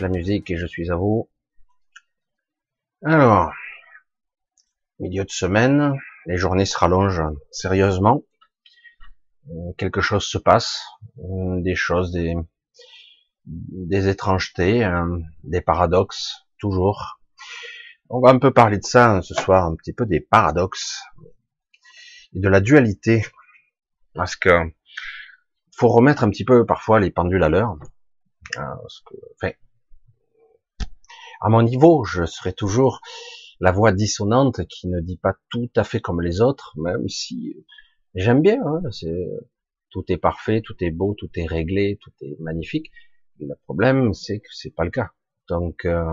la musique et je suis à vous. Alors, milieu de semaine, les journées se rallongent sérieusement. Euh, quelque chose se passe, euh, des choses, des, étrangetés, euh, des paradoxes, toujours. On va un peu parler de ça hein, ce soir, un petit peu des paradoxes et de la dualité, parce que faut remettre un petit peu parfois les pendules à l'heure. Enfin, à mon niveau, je serai toujours la voix dissonante qui ne dit pas tout à fait comme les autres, même si j'aime bien. Hein, tout est parfait, tout est beau, tout est réglé, tout est magnifique. Le problème, c'est que c'est pas le cas. Donc, euh,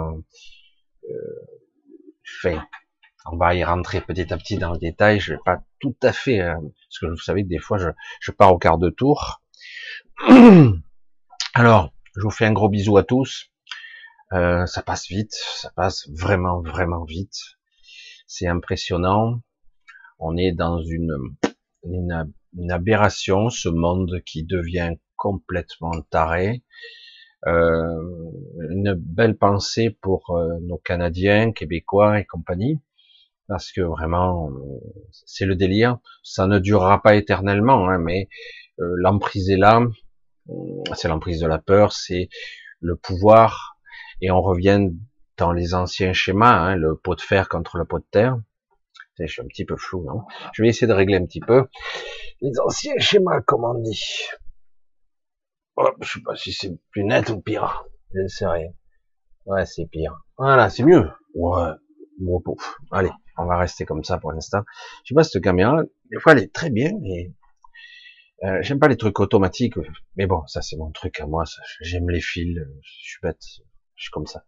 euh, on va y rentrer petit à petit dans le détail. Je vais pas tout à fait, euh, parce que vous savez que des fois, je pars au quart de tour. Alors, je vous fais un gros bisou à tous. Euh, ça passe vite, ça passe vraiment, vraiment vite. C'est impressionnant. On est dans une, une, une, aberration, ce monde qui devient complètement taré. Euh, une belle pensée pour euh, nos Canadiens, Québécois et compagnie, parce que vraiment, c'est le délire. Ça ne durera pas éternellement, hein, mais euh, l'emprise est là. C'est l'emprise de la peur, c'est le pouvoir et on revient dans les anciens schémas, hein, le pot de fer contre le pot de terre. Je suis un petit peu flou, non? Je vais essayer de régler un petit peu. Les anciens schémas, comme on dit. Oh, je sais pas si c'est plus net ou pire. Je ne sais rien. Ouais, c'est pire. Voilà, c'est mieux. Ouais. Bon, pouf. Allez, on va rester comme ça pour l'instant. Je sais pas cette caméra, des fois elle est très bien, mais euh, j'aime pas les trucs automatiques. Mais bon, ça c'est mon truc à moi. J'aime les fils. Je suis bête. Je suis comme ça.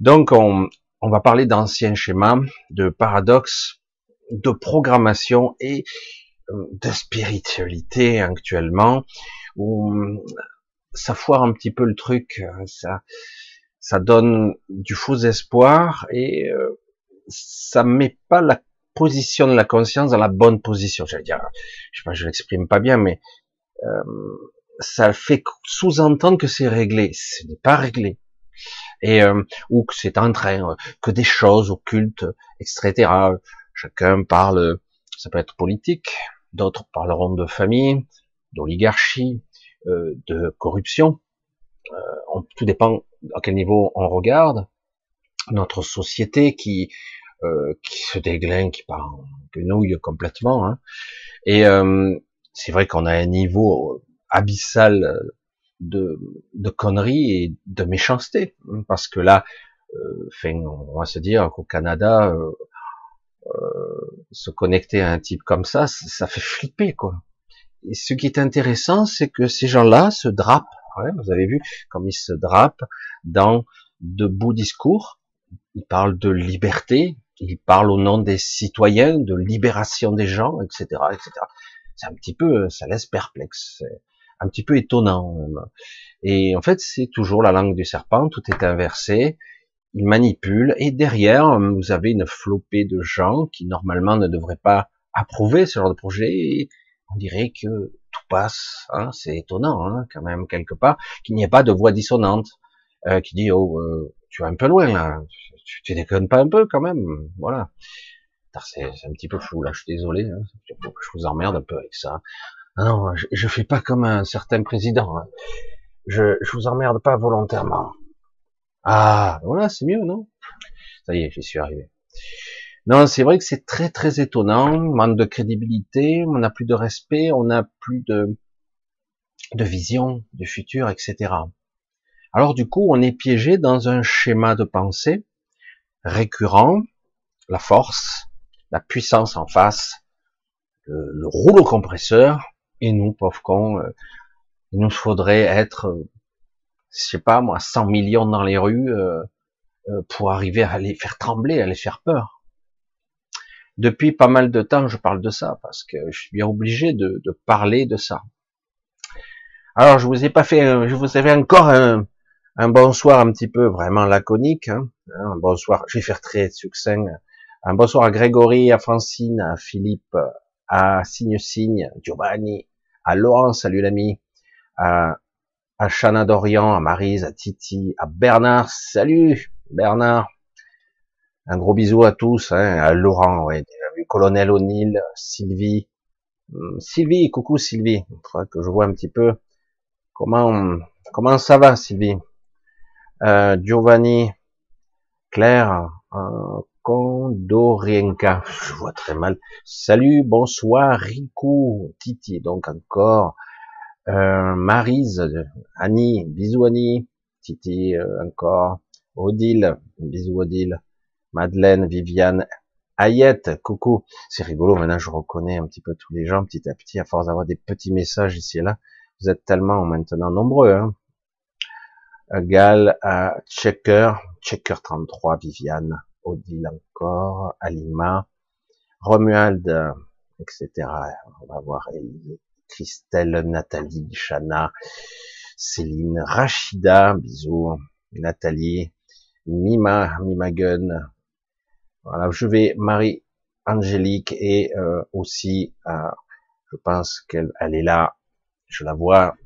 Donc, on, on va parler d'anciens schémas, de paradoxes, de programmation et euh, de spiritualité actuellement, où ça foire un petit peu le truc, ça, ça donne du faux espoir et euh, ça met pas la position de la conscience dans la bonne position. J'allais dire, je sais pas, je l'exprime pas bien, mais euh, ça fait sous-entendre que c'est réglé. Ce n'est pas réglé et euh, ou que c'est en train, euh, que des choses occultes, etc. Chacun parle, ça peut être politique, d'autres parleront de famille, d'oligarchie, euh, de corruption. On, tout dépend à quel niveau on regarde. Notre société qui qui se déglingue, qui part en guenouille complètement. Hein. Et c'est vrai qu'on a un niveau abyssal de, de conneries et de méchanceté, parce que là, euh, on va se dire qu'au Canada, euh, euh, se connecter à un type comme ça, ça fait flipper quoi. Et ce qui est intéressant, c'est que ces gens-là se drapent. Vous avez vu comme ils se drapent dans de beaux discours. Ils parlent de liberté, ils parlent au nom des citoyens, de libération des gens, etc., etc. C'est un petit peu, ça laisse perplexe un petit peu étonnant. Et en fait, c'est toujours la langue du serpent, tout est inversé, il manipule, et derrière, vous avez une flopée de gens qui normalement ne devraient pas approuver ce genre de projet, et on dirait que tout passe, hein, c'est étonnant hein, quand même quelque part, qu'il n'y ait pas de voix dissonante euh, qui dit oh euh, tu vas un peu loin là, tu, tu déconnes pas un peu quand même, voilà. C'est un petit peu flou là, je suis désolé, hein, je vous emmerde un peu avec ça. Ah non, je, je fais pas comme un certain président. Hein. Je, je vous emmerde pas volontairement. Ah, voilà, c'est mieux, non? Ça y est, j'y suis arrivé. Non, c'est vrai que c'est très très étonnant, manque de crédibilité, on n'a plus de respect, on n'a plus de, de vision du futur, etc. Alors du coup, on est piégé dans un schéma de pensée récurrent, la force, la puissance en face, le, le rouleau compresseur, et nous, pauvres cons, euh, il nous faudrait être, euh, je sais pas moi, 100 millions dans les rues euh, pour arriver à les faire trembler, à les faire peur. Depuis pas mal de temps, je parle de ça parce que je suis bien obligé de, parler de ça. Alors, je vous ai pas fait, je vous avais encore un, bonsoir un petit peu vraiment laconique. Hein. Un bonsoir, je vais faire très succinct. Un bonsoir à Grégory, à Francine, à Philippe, à Signe Signe, Giovanni, à Laurent, salut l'ami, à, à Chana Dorian, à Marise, à Titi, à Bernard, salut Bernard, un gros bisou à tous, hein, à Laurent, ouais, Colonel O'Neill, Sylvie, hum, Sylvie, coucou Sylvie, il que je vois un petit peu comment comment ça va Sylvie, euh, Giovanni, Claire, euh, Condorienka, je vois très mal. Salut, bonsoir, Rico, Titi, donc encore, euh, Marise, Annie, bisous Annie, Titi, euh, encore, Odile, bisous Odile, Madeleine, Viviane, Ayette, coucou. C'est rigolo, maintenant je reconnais un petit peu tous les gens petit à petit, à force d'avoir des petits messages ici et là. Vous êtes tellement maintenant nombreux. Hein. Gal, euh, Checker, Checker 33, Viviane, Odile encore, Alima, Romuald, etc. On va voir Christelle, Nathalie, Chana, Céline, Rachida, bisous, Nathalie, Mima, Mimagun, voilà, je vais Marie Angélique et euh, aussi, euh, je pense qu'elle elle est là, je la vois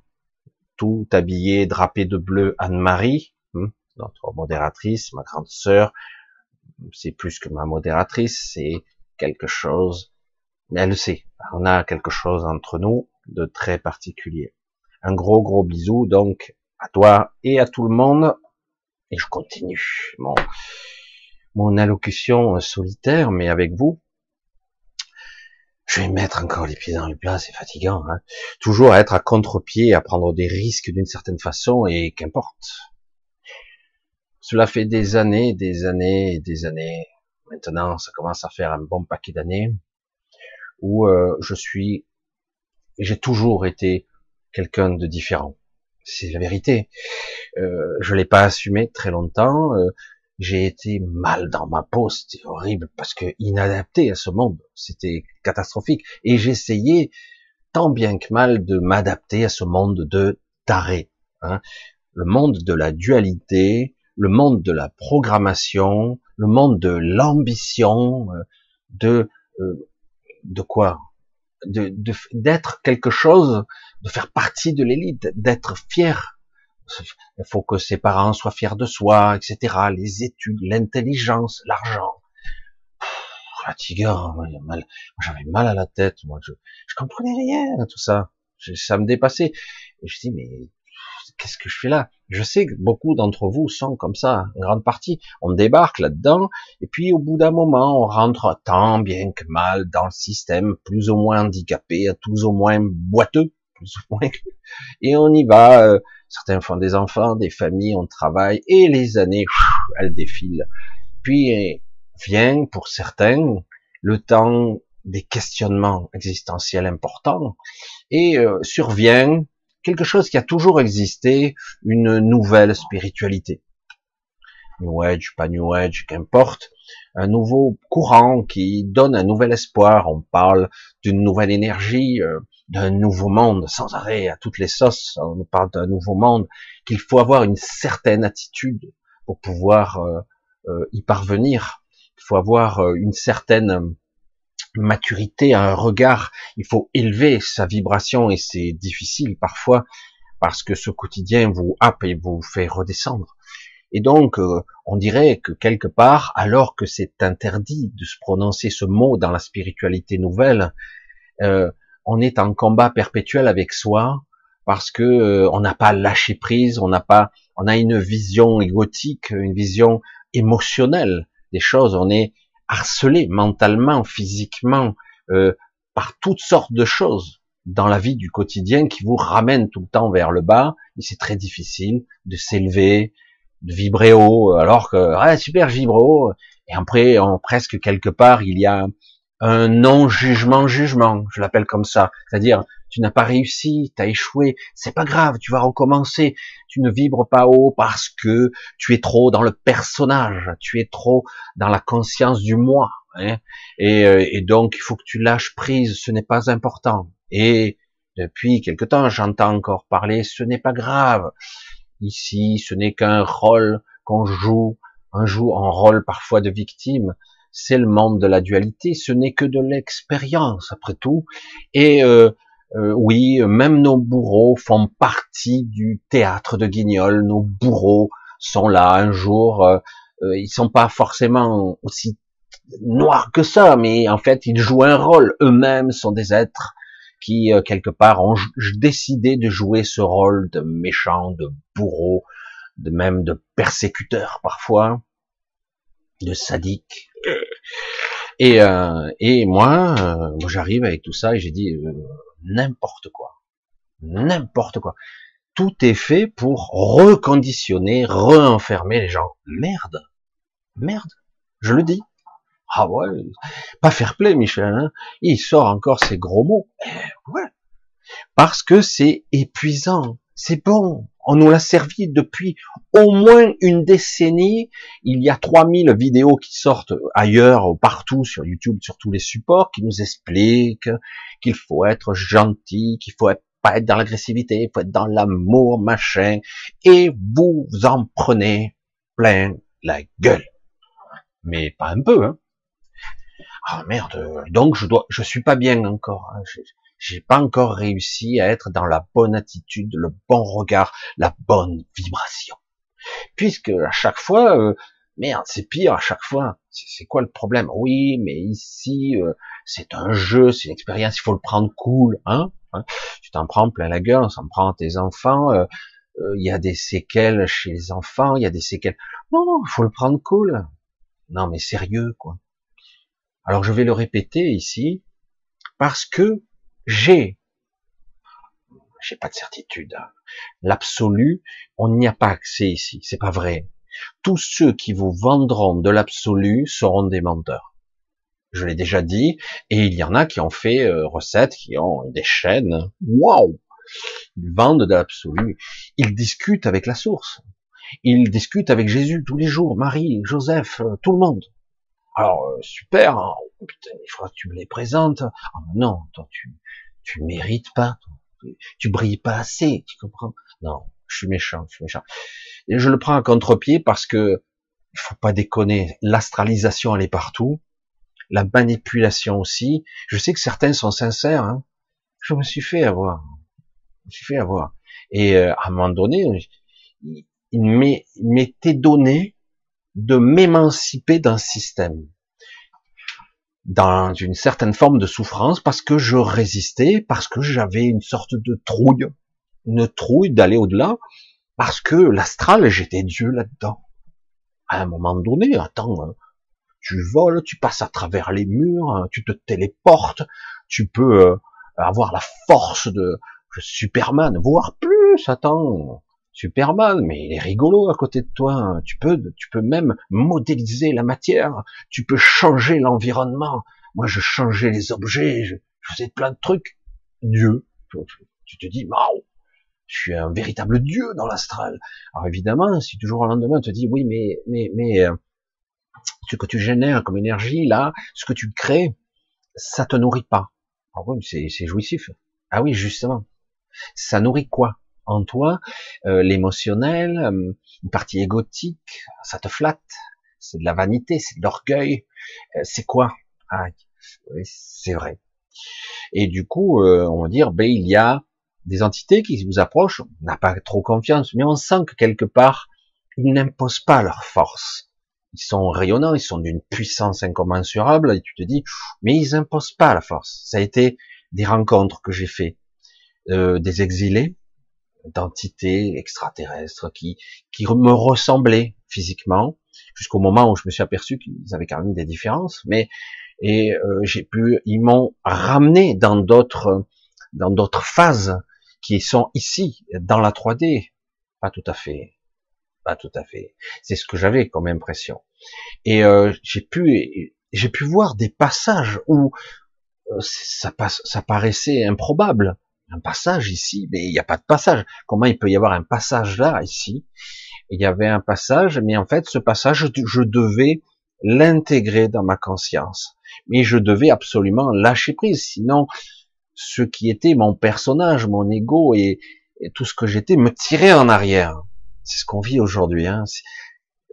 tout habillée, drapée de bleu, Anne-Marie, hein, notre modératrice, ma grande sœur, c'est plus que ma modératrice, c'est quelque chose, mais elle le sait, on a quelque chose entre nous de très particulier. Un gros gros bisou donc à toi et à tout le monde, et je continue. Bon, mon allocution solitaire, mais avec vous. Je vais mettre encore les pieds dans le plat, c'est fatigant. Hein Toujours à être à contre-pied, à prendre des risques d'une certaine façon, et qu'importe. Cela fait des années, des années, des années. Maintenant, ça commence à faire un bon paquet d'années où euh, je suis, j'ai toujours été quelqu'un de différent. C'est la vérité. Euh, je l'ai pas assumé très longtemps. Euh, j'ai été mal dans ma peau, c'était horrible parce que inadapté à ce monde, c'était catastrophique. Et j'essayais tant bien que mal de m'adapter à ce monde de taré, hein. le monde de la dualité, le monde de la programmation, le monde de l'ambition, euh, de euh, de quoi? De d'être quelque chose, de faire partie de l'élite, d'être fier il faut que ses parents soient fiers de soi, etc. Les études, l'intelligence, l'argent. Fatigant, j'avais mal à la tête, moi, je, je comprenais rien à tout ça. ça me dépassait. Je dis, mais qu'est-ce que je fais là? Je sais que beaucoup d'entre vous sont comme ça, une grande partie. On débarque là-dedans, et puis au bout d'un moment, on rentre tant bien que mal dans le système, plus ou moins handicapé, plus ou moins boiteux, plus ou moins, et on y va. Euh, Certains font des enfants, des familles, on travaille, et les années, elles défilent. Puis vient, pour certains, le temps des questionnements existentiels importants, et euh, survient quelque chose qui a toujours existé, une nouvelle spiritualité. New Age, pas New Age, qu'importe, un nouveau courant qui donne un nouvel espoir. On parle d'une nouvelle énergie, euh, d'un nouveau monde sans arrêt à toutes les sauces. On nous parle d'un nouveau monde qu'il faut avoir une certaine attitude pour pouvoir euh, euh, y parvenir. Il faut avoir une certaine maturité, un regard. Il faut élever sa vibration et c'est difficile parfois parce que ce quotidien vous happe et vous fait redescendre. Et donc, on dirait que quelque part, alors que c'est interdit de se prononcer ce mot dans la spiritualité nouvelle, euh, on est en combat perpétuel avec soi parce que euh, on n'a pas lâché prise, on n'a pas, on a une vision égotique, une vision émotionnelle des choses. On est harcelé mentalement, physiquement, euh, par toutes sortes de choses dans la vie du quotidien qui vous ramènent tout le temps vers le bas. Et c'est très difficile de s'élever, de vibrer haut, alors que ah, super, je vibre haut. Et après, en presque quelque part, il y a un non-jugement-jugement, je l'appelle comme ça. C'est-à-dire, tu n'as pas réussi, tu as échoué, c'est pas grave, tu vas recommencer. Tu ne vibres pas haut parce que tu es trop dans le personnage, tu es trop dans la conscience du moi. Hein et, euh, et, donc, il faut que tu lâches prise, ce n'est pas important. Et depuis quelque temps, j'entends encore parler, ce n'est pas grave. Ici, ce n'est qu'un rôle qu'on joue, un joue un rôle parfois de victime c'est le monde de la dualité, ce n'est que de l'expérience après tout. Et euh, euh, oui, même nos bourreaux font partie du théâtre de Guignol. Nos bourreaux sont là un jour. Euh, euh, ils sont pas forcément aussi noirs que ça, mais en fait, ils jouent un rôle. Eux-mêmes sont des êtres qui, euh, quelque part, ont décidé de jouer ce rôle de méchant, de bourreau, de même de persécuteur parfois, de sadique. Et, euh, et moi, euh, j'arrive avec tout ça et j'ai dit euh, n'importe quoi, n'importe quoi. Tout est fait pour reconditionner, re-enfermer les gens. Merde, merde, je le dis. Ah ouais, pas fair play, Michel. Hein il sort encore ces gros mots. Eh, ouais, parce que c'est épuisant. C'est bon. On nous l'a servi depuis au moins une décennie. Il y a 3000 vidéos qui sortent ailleurs, partout, sur YouTube, sur tous les supports, qui nous expliquent qu'il faut être gentil, qu'il faut pas être dans l'agressivité, il faut être dans l'amour, machin. Et vous en prenez plein la gueule. Mais pas un peu, hein. Ah merde, donc je dois, je suis pas bien encore. Hein. J'ai pas encore réussi à être dans la bonne attitude, le bon regard, la bonne vibration. Puisque à chaque fois, euh, merde, c'est pire à chaque fois. C'est quoi le problème? Oui, mais ici, euh, c'est un jeu, c'est une expérience, il faut le prendre cool, hein, hein. Tu t'en prends plein la gueule, on s'en prend à tes enfants. Euh, il y a des séquelles chez les enfants, il y a des séquelles. Non, non, faut le prendre cool. Non, mais sérieux, quoi. Alors je vais le répéter ici parce que j'ai, j'ai pas de certitude. Hein. L'absolu, on n'y a pas accès ici. C'est pas vrai. Tous ceux qui vous vendront de l'absolu seront des menteurs. Je l'ai déjà dit, et il y en a qui ont fait euh, recettes, qui ont des chaînes. Waouh Ils vendent de l'absolu. Ils discutent avec la source. Ils discutent avec Jésus tous les jours, Marie, Joseph, euh, tout le monde. Alors euh, super, hein. oh, putain, il faudra que tu me les présentes. Ah non, toi tu tu mérites pas, tu brilles pas assez, tu comprends? Non, je suis méchant, je suis méchant. Et je le prends à contre-pied parce que il faut pas déconner, l'astralisation elle est partout, la manipulation aussi. Je sais que certains sont sincères. Hein. Je me suis fait avoir, je me suis fait avoir. Et euh, à un moment donné, il m'était donné de m'émanciper d'un système, dans une certaine forme de souffrance, parce que je résistais, parce que j'avais une sorte de trouille, une trouille d'aller au-delà, parce que l'astral, j'étais Dieu là-dedans. À un moment donné, attends, hein, tu voles, tu passes à travers les murs, hein, tu te téléportes, tu peux euh, avoir la force de Superman, voire plus, attends, Superman, mais il est rigolo à côté de toi. Tu peux, tu peux même modéliser la matière. Tu peux changer l'environnement. Moi, je changeais les objets. Je, faisais plein de trucs. Dieu. Tu te dis, waouh, je suis un véritable dieu dans l'astral. Alors évidemment, si toujours au lendemain on te dit, oui, mais, mais, mais, euh, ce que tu génères comme énergie là, ce que tu crées, ça te nourrit pas. Ah oui, c'est jouissif. Ah oui, justement. Ça nourrit quoi? En toi, euh, l'émotionnel, euh, une partie égotique, ça te flatte, c'est de la vanité, c'est de l'orgueil, euh, c'est quoi ah, oui, c'est vrai. Et du coup, on va dire, ben il y a des entités qui vous approchent, on n'a pas trop confiance, mais on sent que quelque part, ils n'imposent pas leur force. Ils sont rayonnants, ils sont d'une puissance incommensurable, et tu te dis, mais ils imposent pas la force. Ça a été des rencontres que j'ai fait, des exilés, d'entités extraterrestres qui, qui me ressemblaient physiquement, jusqu'au moment où je me suis aperçu qu'ils avaient quand même des différences, mais et euh, j'ai pu, ils m'ont ramené dans d'autres, dans d'autres phases qui sont ici, dans la 3D. Pas tout à fait, pas tout à fait. C'est ce que j'avais comme impression. Et euh, j'ai pu, j'ai pu voir des passages où euh, ça, passe, ça paraissait improbable un passage ici, mais il n'y a pas de passage. Comment il peut y avoir un passage là, ici? Il y avait un passage, mais en fait, ce passage, je devais l'intégrer dans ma conscience. Mais je devais absolument lâcher prise, sinon ce qui était mon personnage, mon ego et, tout ce que j'étais me tirait en arrière. C'est ce qu'on vit aujourd'hui. Hein.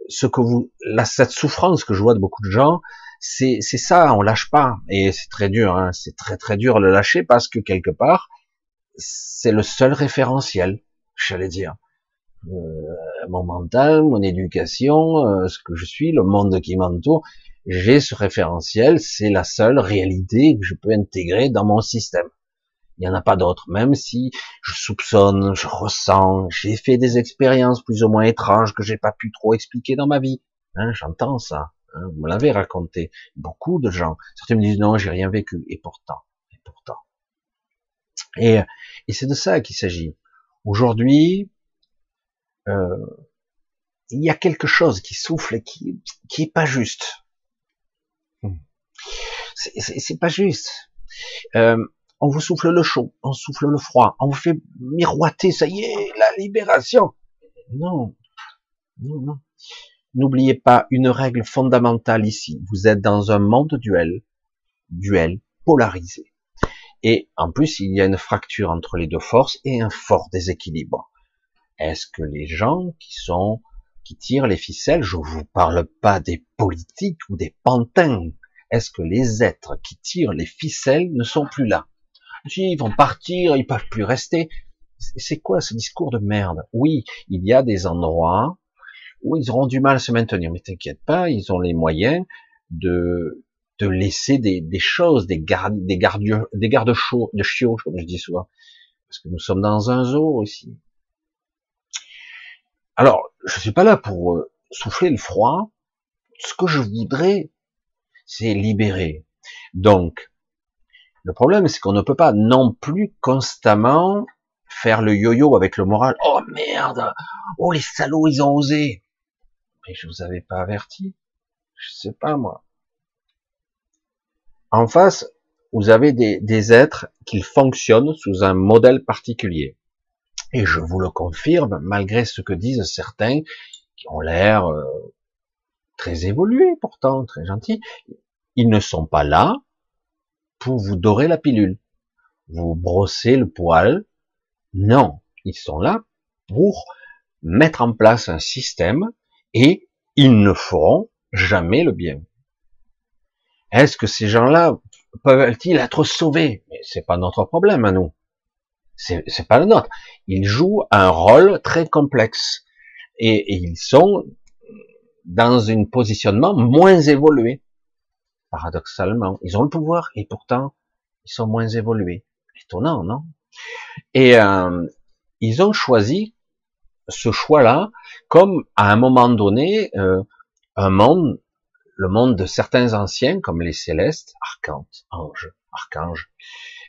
Ce que vous, cette souffrance que je vois de beaucoup de gens, c'est ça, on lâche pas. Et c'est très dur, hein, c'est très très dur de lâcher parce que quelque part, c'est le seul référentiel, j'allais dire. Euh, mon mental, mon éducation, euh, ce que je suis, le monde qui m'entoure, j'ai ce référentiel, c'est la seule réalité que je peux intégrer dans mon système. Il n'y en a pas d'autre, même si je soupçonne, je ressens, j'ai fait des expériences plus ou moins étranges que j'ai pas pu trop expliquer dans ma vie. Hein, J'entends ça. Hein, vous me l'avez raconté. Beaucoup de gens. Certains me disent non, j'ai rien vécu. Et pourtant, et pourtant. Et, et c'est de ça qu'il s'agit. Aujourd'hui, euh, il y a quelque chose qui souffle et qui, qui est pas juste. Hmm. C'est pas juste. Euh, on vous souffle le chaud, on souffle le froid, on vous fait miroiter, ça y est, la libération. Non, non, non. N'oubliez pas une règle fondamentale ici. Vous êtes dans un monde duel, duel polarisé. Et en plus, il y a une fracture entre les deux forces et un fort déséquilibre. Est-ce que les gens qui sont, qui tirent les ficelles, je vous parle pas des politiques ou des pantins, est-ce que les êtres qui tirent les ficelles ne sont plus là? Ils vont partir, ils peuvent plus rester. C'est quoi ce discours de merde? Oui, il y a des endroits où ils auront du mal à se maintenir, mais t'inquiète pas, ils ont les moyens de, de laisser des, des choses, des gardes, des gardes, des gardes chauds, de chiots, comme je dis souvent. Parce que nous sommes dans un zoo aussi. Alors, je suis pas là pour euh, souffler le froid. Ce que je voudrais, c'est libérer. Donc, le problème, c'est qu'on ne peut pas non plus constamment faire le yo-yo avec le moral. Oh merde! Oh les salauds, ils ont osé! Mais je vous avais pas averti. Je sais pas, moi. En face, vous avez des, êtres qui fonctionnent sous un modèle particulier. Et je vous le confirme, malgré ce que disent certains, qui ont l'air euh, très évolués pourtant, très gentils, ils ne sont pas là pour vous dorer la pilule, vous brosser le poil. Non, ils sont là pour mettre en place un système et ils ne feront jamais le bien. Est-ce que ces gens-là peuvent-ils être sauvés? Mais c'est pas notre problème à nous. C'est pas le nôtre. Ils jouent un rôle très complexe et, ils sont dans un positionnement moins évolué. Paradoxalement, ils ont le pouvoir et pourtant ils sont moins évolués. Étonnant, non? Et euh, ils ont choisi ce choix-là comme à un moment donné euh, un monde, le monde de certains anciens comme les célestes, archantes, anges, archanges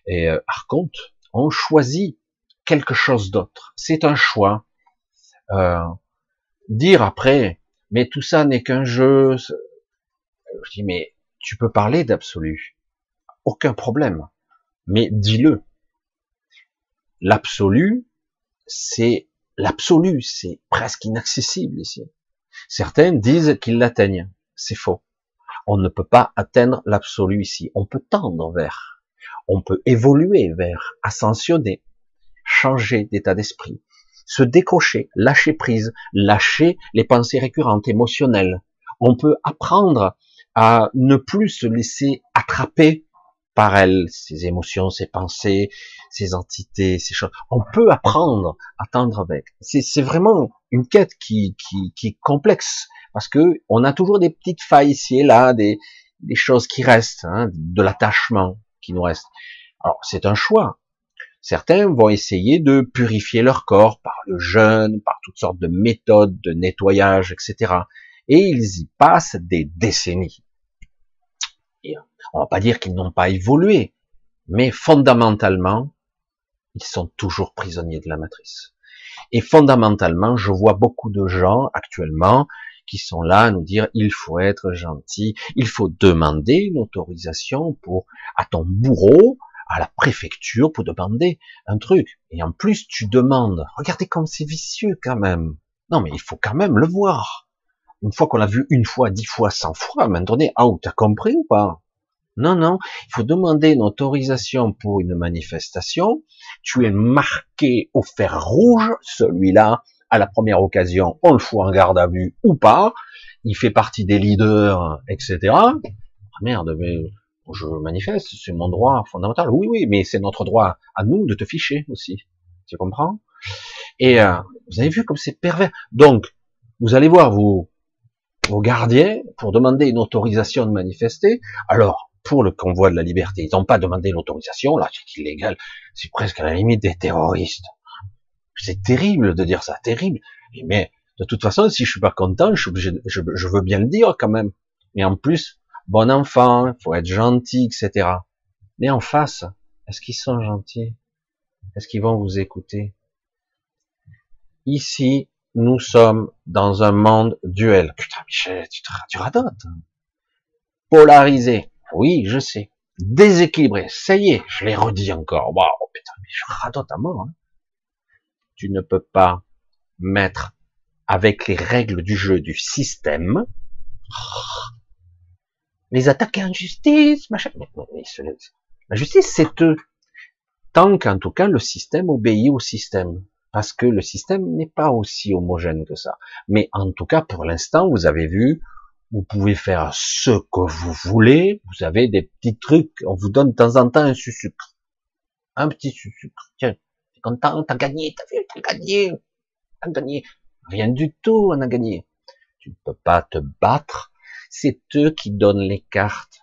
et euh, archontes ont choisi quelque chose d'autre. C'est un choix. Euh, dire après, mais tout ça n'est qu'un jeu. Je dis, mais tu peux parler d'absolu. Aucun problème. Mais dis-le. L'absolu, c'est l'absolu, c'est presque inaccessible ici. Certains disent qu'ils l'atteignent. C'est faux. On ne peut pas atteindre l'absolu ici. On peut tendre vers on peut évoluer vers, ascensionner, changer d'état d'esprit, se décrocher, lâcher prise, lâcher les pensées récurrentes, émotionnelles. On peut apprendre à ne plus se laisser attraper par elles, ces émotions, ces pensées, ces entités, ces choses. On peut apprendre à tendre avec. C'est vraiment une quête qui, qui, qui est complexe parce que on a toujours des petites failles ici et là, des, des choses qui restent, hein, de l'attachement, qui nous reste. Alors, c'est un choix. Certains vont essayer de purifier leur corps par le jeûne, par toutes sortes de méthodes de nettoyage, etc. Et ils y passent des décennies. On va pas dire qu'ils n'ont pas évolué, mais fondamentalement, ils sont toujours prisonniers de la matrice. Et fondamentalement, je vois beaucoup de gens actuellement qui sont là à nous dire il faut être gentil, il faut demander une autorisation pour à ton bourreau, à la préfecture pour demander un truc. Et en plus, tu demandes. Regardez comme c'est vicieux quand même. Non, mais il faut quand même le voir. Une fois qu'on l'a vu une fois, dix fois, cent fois, maintenant, ah, t'as compris ou pas? Non, non, il faut demander une autorisation pour une manifestation. Tu es marqué au fer rouge, celui-là, à la première occasion, on le fout en garde à vue ou pas, il fait partie des leaders, etc. Ah merde, mais je manifeste, c'est mon droit fondamental. Oui, oui, mais c'est notre droit à nous de te ficher aussi. Tu comprends? Et euh, vous avez vu comme c'est pervers. Donc, vous allez voir vos, vos gardiens pour demander une autorisation de manifester. Alors, pour le convoi de la liberté, ils n'ont pas demandé l'autorisation. Là, c'est illégal. C'est presque à la limite des terroristes. C'est terrible de dire ça, terrible. Mais de toute façon, si je suis pas content, je, je, je veux bien le dire quand même. Mais en plus, bon enfant, faut être gentil, etc. Mais en face, est-ce qu'ils sont gentils? Est-ce qu'ils vont vous écouter? Ici, nous sommes dans un monde duel. Putain, Michel, tu, tu radotes. Polarisé. Oui, je sais. Déséquilibré. Ça y est, je l'ai redit encore. Waouh, putain, mais je radote à mort. Hein. Tu ne peux pas mettre avec les règles du jeu du système les attaques en justice, machin. La justice, c'est eux. Tant qu'en tout cas le système obéit au système. Parce que le système n'est pas aussi homogène que ça. Mais en tout cas, pour l'instant, vous avez vu, vous pouvez faire ce que vous voulez. Vous avez des petits trucs. On vous donne de temps en temps un sucre. Un petit sucre. Tiens, t'es content, t'as gagné, t'as vu, t'as gagné. T'as gagné. Rien du tout, on a gagné. Tu ne peux pas te battre c'est eux qui donnent les cartes.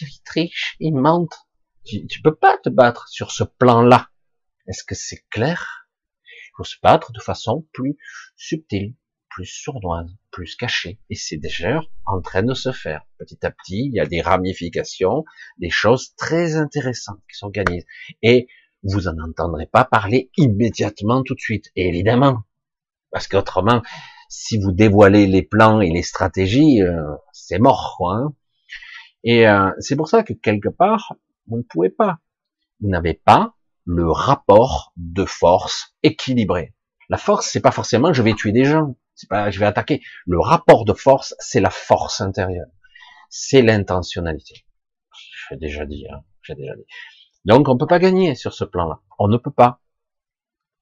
Ils trichent, ils mentent. Tu, tu peux pas te battre sur ce plan-là. Est-ce que c'est clair? Il faut se battre de façon plus subtile, plus sournoise, plus cachée. Et c'est déjà en train de se faire. Petit à petit, il y a des ramifications, des choses très intéressantes qui s'organisent. Et vous en entendrez pas parler immédiatement tout de suite. Et évidemment, parce qu'autrement, si vous dévoilez les plans et les stratégies, euh, c'est mort, quoi. Hein. et euh, c'est pour ça que quelque part, vous ne pouvez pas. Vous n'avez pas le rapport de force équilibré. La force, c'est pas forcément je vais tuer des gens, c'est pas je vais attaquer. Le rapport de force, c'est la force intérieure, c'est l'intentionnalité. J'ai déjà dit, hein, j'ai déjà dit. Donc on peut pas gagner sur ce plan-là. On ne peut pas.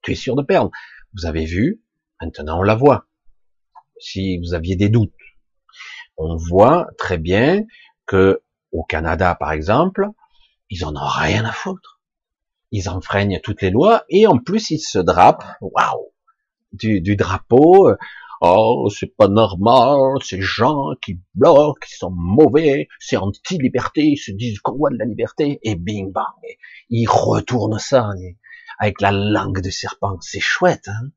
Tu es sûr de perdre. Vous avez vu, maintenant on la voit si vous aviez des doutes. On voit très bien que au Canada, par exemple, ils en ont rien à foutre. Ils enfreignent toutes les lois et en plus ils se drapent, waouh, du, du drapeau. Oh, c'est pas normal, ces gens qui bloquent, qui sont mauvais, c'est anti-liberté, ils se disent qu'on voit de la liberté, et bing bang, ils retournent ça avec la langue de serpent. C'est chouette, hein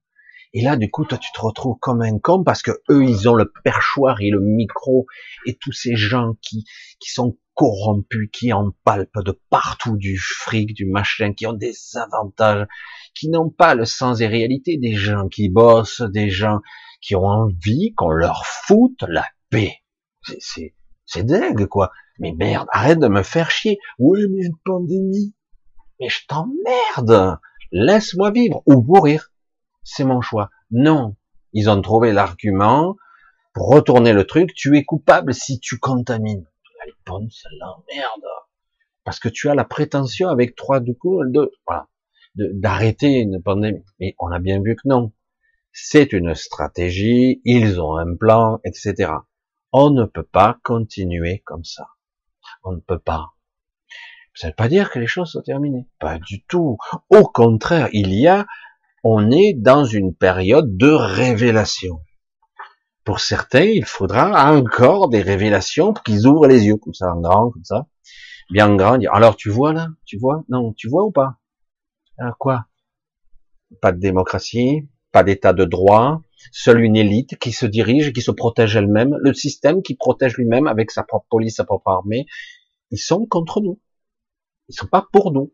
et là, du coup, toi, tu te retrouves comme un con parce que eux, ils ont le perchoir et le micro et tous ces gens qui, qui sont corrompus, qui en palpent de partout du fric, du machin, qui ont des avantages, qui n'ont pas le sens des réalités, des gens qui bossent, des gens qui ont envie qu'on leur foute la paix. C'est, c'est dingue, quoi. Mais merde, arrête de me faire chier. Oui, mais une pandémie. Mais je t'emmerde. Laisse-moi vivre ou mourir c'est mon choix. Non, ils ont trouvé l'argument pour retourner le truc, tu es coupable si tu contamines. Elle bonne celle-là, merde. Parce que tu as la prétention avec trois du coup de voilà d'arrêter une pandémie. Mais on a bien vu que non. C'est une stratégie, ils ont un plan, etc. On ne peut pas continuer comme ça. On ne peut pas. Ça ne veut pas dire que les choses sont terminées. Pas du tout. Au contraire, il y a on est dans une période de révélation. Pour certains, il faudra encore des révélations pour qu'ils ouvrent les yeux, comme ça, en grand, comme ça, bien grand. Alors, tu vois là, tu vois, non, tu vois ou pas? Ah, Quoi? Pas de démocratie, pas d'état de droit, seule une élite qui se dirige, qui se protège elle-même, le système qui protège lui-même avec sa propre police, sa propre armée. Ils sont contre nous. Ils sont pas pour nous.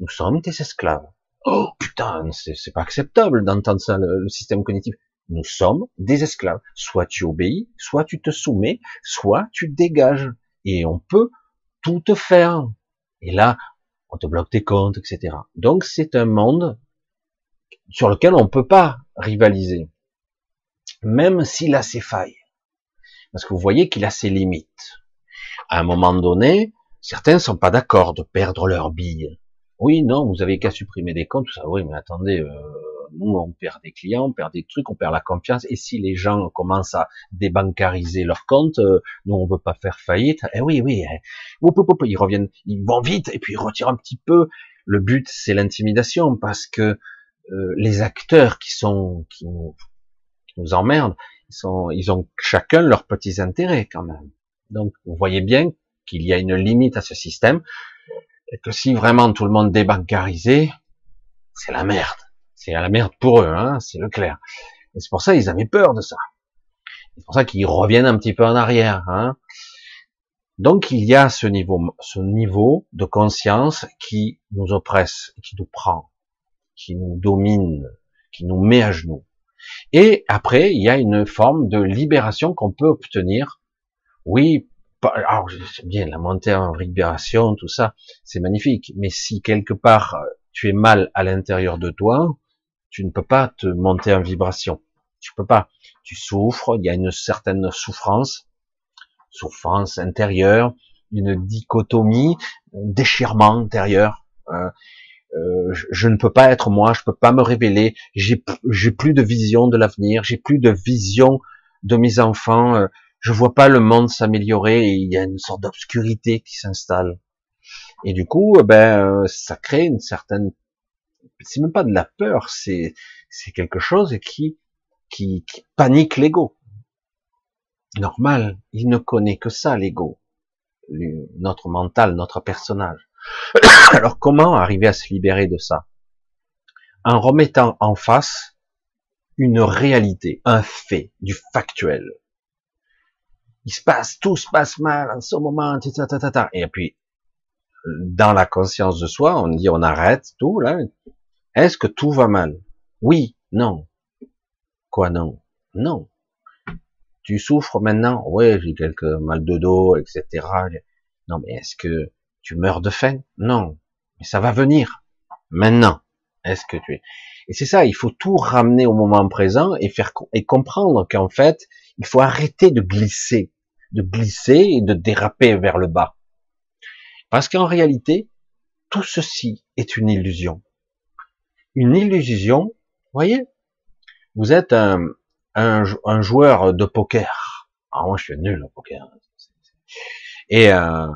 Nous sommes des esclaves. Oh putain, c'est pas acceptable d'entendre ça, le, système cognitif. Nous sommes des esclaves. Soit tu obéis, soit tu te soumets, soit tu dégages. Et on peut tout te faire. Et là, on te bloque tes comptes, etc. Donc c'est un monde sur lequel on ne peut pas rivaliser. Même s'il a ses failles. Parce que vous voyez qu'il a ses limites. À un moment donné, certains ne sont pas d'accord de perdre leur bille. Oui, non, vous avez qu'à supprimer des comptes, tout ça. Oui, mais attendez, euh, nous, on perd des clients, on perd des trucs, on perd la confiance. Et si les gens commencent à débancariser leurs comptes, euh, nous, on veut pas faire faillite. Eh oui, oui, eh, ils reviennent, ils vont vite et puis ils retirent un petit peu. Le but, c'est l'intimidation parce que euh, les acteurs qui sont qui nous, nous emmerdent, ils ils ont chacun leurs petits intérêts quand même. Donc, vous voyez bien qu'il y a une limite à ce système et que si vraiment tout le monde débancarisait, c'est la merde. C'est la merde pour eux, hein, c'est le clair. Et c'est pour ça qu'ils avaient peur de ça. C'est pour ça qu'ils reviennent un petit peu en arrière. Hein. Donc il y a ce niveau, ce niveau de conscience qui nous oppresse, qui nous prend, qui nous domine, qui nous met à genoux. Et après, il y a une forme de libération qu'on peut obtenir. Oui, alors c'est bien la montée en vibration, tout ça, c'est magnifique. Mais si quelque part tu es mal à l'intérieur de toi, tu ne peux pas te monter en vibration. Tu peux pas. Tu souffres, il y a une certaine souffrance, souffrance intérieure, une dichotomie, un déchirement intérieur. Euh, euh, je, ne peux pas être moi, je peux pas me révéler. J'ai, plus de vision de l'avenir, j'ai plus de vision de mes enfants. Euh, je vois pas le monde s'améliorer il y a une sorte d'obscurité qui s'installe. Et du coup, eh ben, ça crée une certaine, c'est même pas de la peur, c'est, c'est quelque chose qui, qui, qui panique l'ego. Normal, il ne connaît que ça, l'ego. Notre mental, notre personnage. Alors comment arriver à se libérer de ça? En remettant en face une réalité, un fait, du factuel. Il se passe, tout se passe mal en ce moment, et puis dans la conscience de soi, on dit on arrête tout là. Est-ce que tout va mal? Oui, non. Quoi non? Non. Tu souffres maintenant? Oui, j'ai quelques mal de dos, etc. Non, mais est-ce que tu meurs de faim? Non. Mais ça va venir. Maintenant. Est-ce que tu es? Et c'est ça, il faut tout ramener au moment présent et faire et comprendre qu'en fait, il faut arrêter de glisser, de glisser et de déraper vers le bas. Parce qu'en réalité, tout ceci est une illusion. Une illusion, voyez, vous êtes un, un, joueur de poker. Ah, moi, je suis nul au poker. Et euh,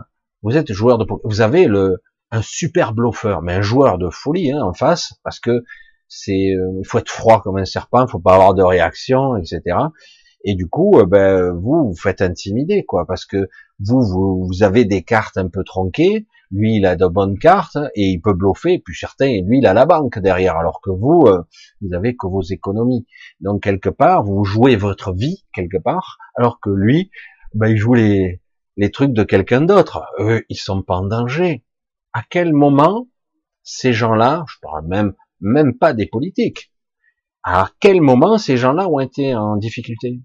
vous êtes joueur de poker. Vous avez le un super bluffeur, mais un joueur de folie hein, en face, parce que c'est, euh, il faut être froid comme un serpent, il faut pas avoir de réaction, etc. Et du coup, euh, ben, vous vous faites intimider, quoi, parce que vous, vous, avez des cartes un peu tronquées, lui il a de bonnes cartes et il peut bluffer, puis certains, lui il a la banque derrière, alors que vous, euh, vous avez que vos économies. Donc quelque part, vous jouez votre vie quelque part, alors que lui, ben, il joue les, les trucs de quelqu'un d'autre. Eux, ils sont pas en danger. À quel moment ces gens-là, je parle même même pas des politiques, à quel moment ces gens-là ont été en difficulté?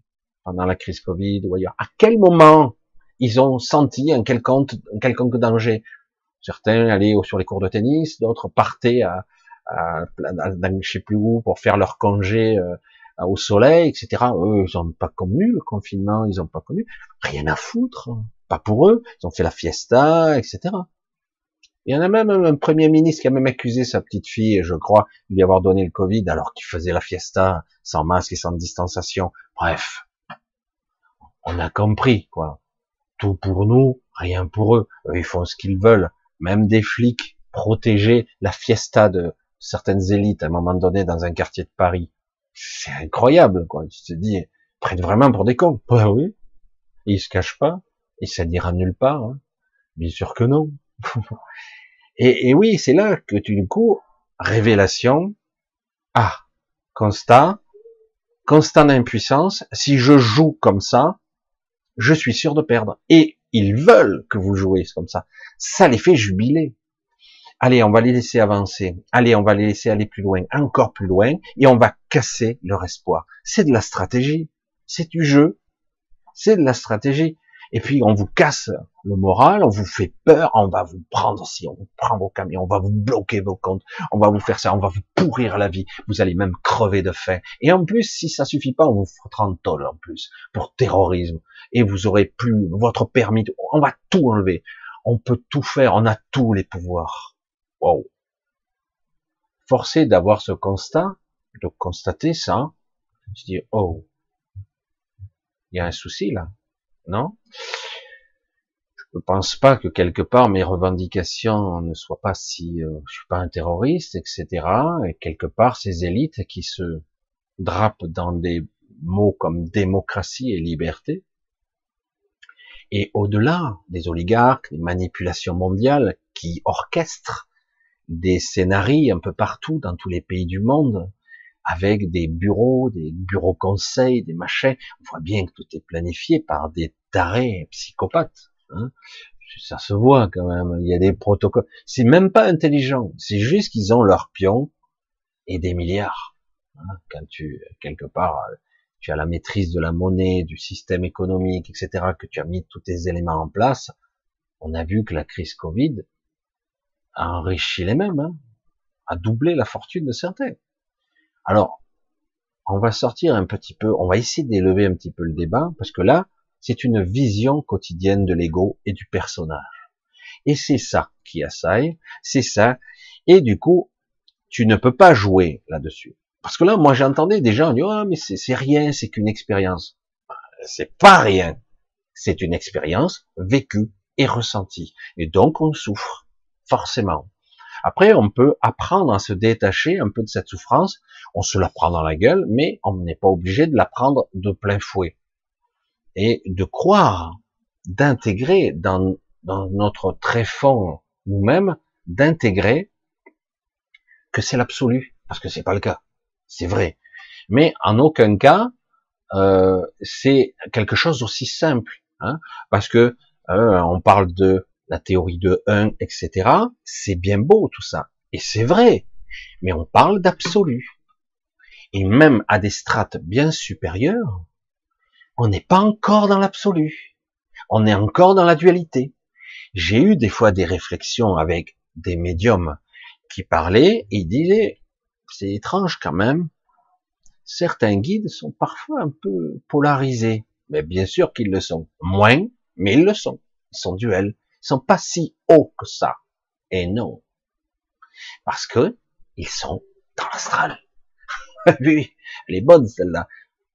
Pendant la crise Covid ou ailleurs. À quel moment ils ont senti un quelconque, un quelconque danger? Certains allaient sur les cours de tennis, d'autres partaient à, à, je sais plus où pour faire leur congé euh, au soleil, etc. Eux, ils n'ont pas connu le confinement, ils n'ont pas connu. Rien à foutre, pas pour eux. Ils ont fait la fiesta, etc. Il y en a même un premier ministre qui a même accusé sa petite fille, je crois, de lui avoir donné le Covid alors qu'il faisait la fiesta sans masque et sans distanciation. Bref, on a compris, quoi. Tout pour nous, rien pour eux. ils font ce qu'ils veulent. Même des flics protéger la fiesta de certaines élites à un moment donné dans un quartier de Paris. C'est incroyable, quoi. Tu te dis, prennent vraiment pour des cons. Bah oui. ils se cachent pas. Et ça n'ira nulle part. Hein. Bien sûr que non. et, et, oui, c'est là que tu, du coup, révélation. Ah, constat. Constat d'impuissance. Si je joue comme ça, je suis sûr de perdre. Et ils veulent que vous jouez comme ça. Ça les fait jubiler. Allez, on va les laisser avancer. Allez, on va les laisser aller plus loin, encore plus loin, et on va casser leur espoir. C'est de la stratégie. C'est du jeu. C'est de la stratégie. Et puis on vous casse le moral, on vous fait peur, on va vous prendre si on vous prend vos camions, on va vous bloquer vos comptes, on va vous faire ça, on va vous pourrir la vie, vous allez même crever de faim. Et en plus, si ça suffit pas, on vous fera en tôle en plus pour terrorisme. Et vous aurez plus votre permis, on va tout enlever. On peut tout faire, on a tous les pouvoirs. Wow. Forcé d'avoir ce constat, de constater ça. Je dis, oh, il y a un souci là, non Je ne pense pas que quelque part mes revendications ne soient pas si, euh, je suis pas un terroriste, etc. Et quelque part ces élites qui se drapent dans des mots comme démocratie et liberté, et au-delà des oligarques, des manipulations mondiales qui orchestrent des scénarios un peu partout dans tous les pays du monde, avec des bureaux, des bureaux conseils, des machins. On voit bien que tout est planifié par des tarés psychopathes. Hein. Ça se voit quand même. Il y a des protocoles. C'est même pas intelligent. C'est juste qu'ils ont leurs pions et des milliards. Hein. Quand tu quelque part tu as la maîtrise de la monnaie, du système économique, etc., que tu as mis tous tes éléments en place, on a vu que la crise Covid a enrichi les mêmes, hein, a doublé la fortune de certains. Alors, on va sortir un petit peu, on va essayer d'élever un petit peu le débat, parce que là, c'est une vision quotidienne de l'ego et du personnage. Et c'est ça qui assaille, c'est ça, et du coup, tu ne peux pas jouer là-dessus. Parce que là, moi, j'entendais des gens dire, ah, mais c'est rien, c'est qu'une expérience. C'est pas rien. C'est une expérience vécue et ressentie. Et donc, on souffre. Forcément. Après, on peut apprendre à se détacher un peu de cette souffrance. On se la prend dans la gueule, mais on n'est pas obligé de la prendre de plein fouet. Et de croire, d'intégrer dans, notre très fond nous-mêmes, d'intégrer que c'est l'absolu. Parce que c'est pas le cas c'est vrai. Mais en aucun cas, euh, c'est quelque chose d'aussi simple, hein, parce que euh, on parle de la théorie de 1, etc. C'est bien beau tout ça, et c'est vrai, mais on parle d'absolu. Et même à des strates bien supérieures, on n'est pas encore dans l'absolu. On est encore dans la dualité. J'ai eu des fois des réflexions avec des médiums qui parlaient et disaient c'est étrange quand même. Certains guides sont parfois un peu polarisés, mais bien sûr qu'ils le sont. Moins, mais ils le sont. Ils sont duels. Ils sont pas si hauts que ça. Et non. Parce que ils sont dans l'astral. oui, elle est bonne celle-là.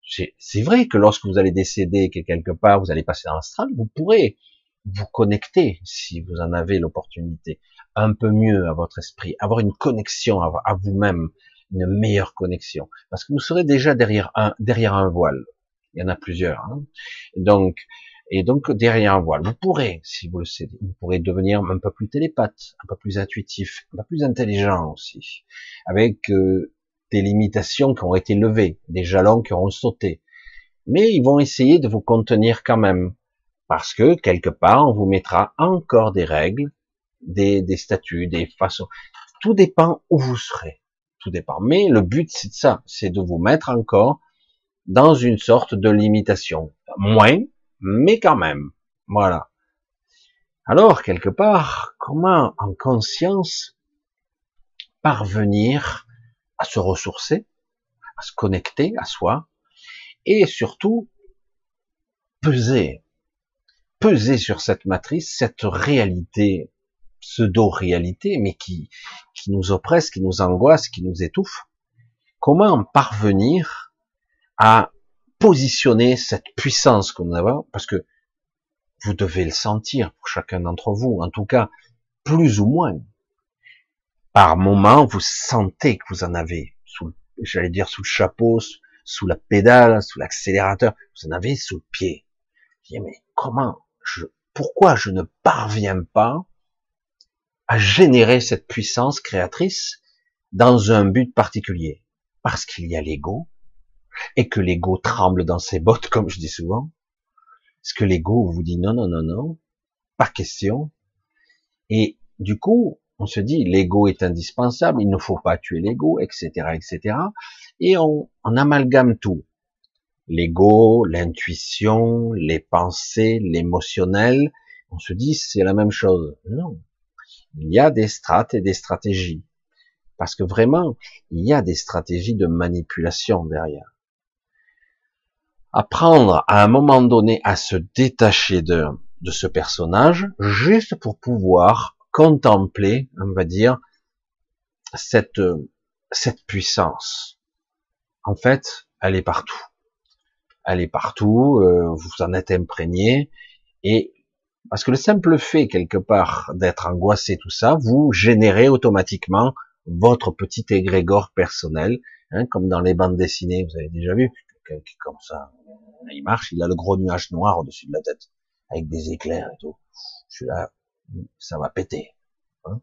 C'est vrai que lorsque vous allez décéder quelque part, vous allez passer dans l'astral, vous pourrez vous connecter, si vous en avez l'opportunité, un peu mieux à votre esprit, avoir une connexion à vous-même, une meilleure connexion, parce que vous serez déjà derrière un derrière un voile. Il y en a plusieurs. Hein. Donc et donc derrière un voile, vous pourrez, si vous le cédez, vous pourrez devenir un peu plus télépathe, un peu plus intuitif, un peu plus intelligent aussi, avec euh, des limitations qui ont été levées, des jalons qui auront sauté. Mais ils vont essayer de vous contenir quand même, parce que quelque part, on vous mettra encore des règles, des, des statuts, des façons. Tout dépend où vous serez. Tout dépend. Mais le but, c'est de ça. C'est de vous mettre encore dans une sorte de limitation. Moins, mais quand même. Voilà. Alors, quelque part, comment en conscience parvenir à se ressourcer, à se connecter à soi, et surtout peser, peser sur cette matrice, cette réalité, pseudo-réalité, mais qui, qui nous oppresse, qui nous angoisse, qui nous étouffe. Comment parvenir à positionner cette puissance nous avons, parce que vous devez le sentir pour chacun d'entre vous, en tout cas, plus ou moins. Par moment, vous sentez que vous en avez, sous, j'allais dire sous le chapeau, sous la pédale, sous l'accélérateur, vous en avez sous le pied. Je dis, mais comment je, pourquoi je ne parviens pas à générer cette puissance créatrice dans un but particulier? Parce qu'il y a l'ego, et que l'ego tremble dans ses bottes, comme je dis souvent. Est-ce que l'ego vous dit non, non, non, non, pas question. Et du coup, on se dit l'ego est indispensable, il ne faut pas tuer l'ego, etc., etc. Et on, on amalgame tout. L'ego, l'intuition, les pensées, l'émotionnel. On se dit c'est la même chose. Non. Il y a des strates et des stratégies. Parce que vraiment, il y a des stratégies de manipulation derrière. Apprendre à un moment donné à se détacher de, de ce personnage, juste pour pouvoir contempler, on va dire, cette, cette puissance. en fait, elle est partout. Elle est partout, euh, vous en êtes imprégné, et parce que le simple fait, quelque part, d'être angoissé, tout ça, vous générez automatiquement votre petit égrégore personnel, hein, comme dans les bandes dessinées, vous avez déjà vu, quelqu'un qui comme ça, il marche, il a le gros nuage noir au-dessus de la tête, avec des éclairs et tout. Je suis là, ça va péter. Hein.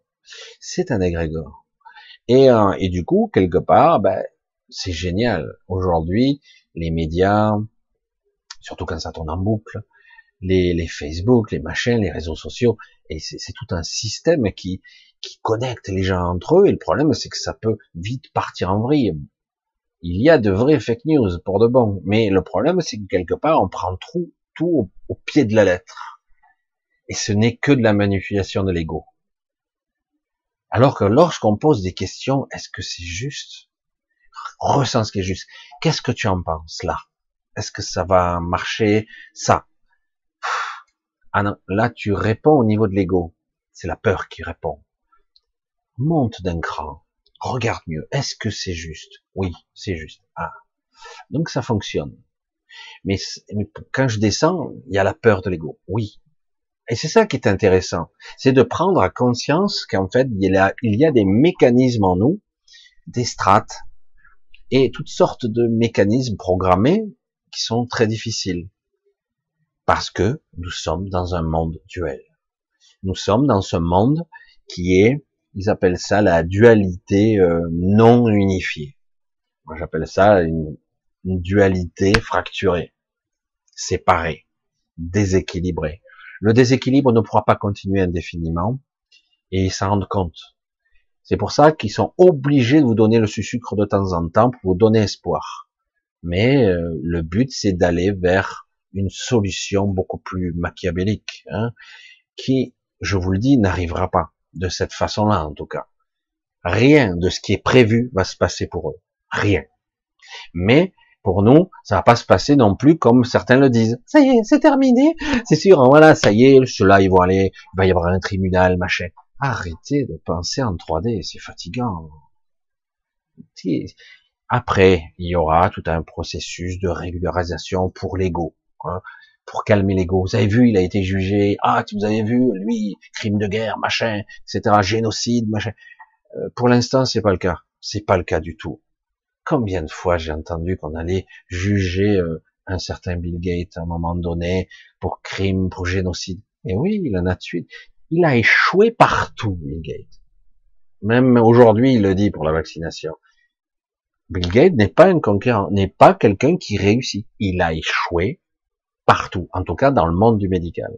C'est un égrégore. Et, euh, et du coup, quelque part, ben, c'est génial. Aujourd'hui, les médias, surtout quand ça tourne en boucle, les, les Facebook, les machins, les réseaux sociaux, et c'est tout un système qui, qui connecte les gens entre eux, et le problème c'est que ça peut vite partir en vrille. Il y a de vraies fake news pour de bon, mais le problème c'est que quelque part on prend tout, tout au, pied de la lettre. Et ce n'est que de la manipulation de l'ego. Alors que lorsqu'on pose des questions, est-ce que c'est juste? Ressens ce qui est juste. Qu'est-ce que tu en penses là? Est-ce que ça va marcher? Ça. Ah non, là tu réponds au niveau de l'ego. C'est la peur qui répond. Monte d'un cran. Regarde mieux. Est-ce que c'est juste? Oui, c'est juste. Ah. Donc ça fonctionne. Mais, quand je descends, il y a la peur de l'ego. Oui. Et c'est ça qui est intéressant. C'est de prendre conscience qu'en fait, il y, a, il y a des mécanismes en nous, des strates, et toutes sortes de mécanismes programmés qui sont très difficiles. Parce que nous sommes dans un monde duel. Nous sommes dans ce monde qui est, ils appellent ça la dualité euh, non unifiée. Moi j'appelle ça une, dualité fracturée, séparée, déséquilibrée. Le déséquilibre ne pourra pas continuer indéfiniment et ils s'en rendent compte. C'est pour ça qu'ils sont obligés de vous donner le sucre de temps en temps pour vous donner espoir. Mais euh, le but, c'est d'aller vers une solution beaucoup plus machiavélique, hein, qui, je vous le dis, n'arrivera pas de cette façon-là, en tout cas. Rien de ce qui est prévu va se passer pour eux. Rien. Mais pour nous, ça va pas se passer non plus comme certains le disent. Ça y est, c'est terminé. C'est sûr, hein, voilà, ça y est, ceux-là, ils aller, il va y avoir un tribunal, machin. Arrêtez de penser en 3D, c'est fatigant. Après, il y aura tout un processus de régularisation pour l'ego. Hein, pour calmer l'ego. Vous avez vu, il a été jugé. Ah, vous avez vu, lui, crime de guerre, machin, etc., génocide, machin. Euh, pour l'instant, c'est pas le cas. C'est pas le cas du tout. Combien de fois j'ai entendu qu'on allait juger euh, un certain Bill Gates à un moment donné pour crime, pour génocide. Et oui, il en a tué. Il a échoué partout, Bill Gates. Même aujourd'hui, il le dit pour la vaccination. Bill Gates n'est pas un conquérant, n'est pas quelqu'un qui réussit. Il a échoué partout, en tout cas dans le monde du médical.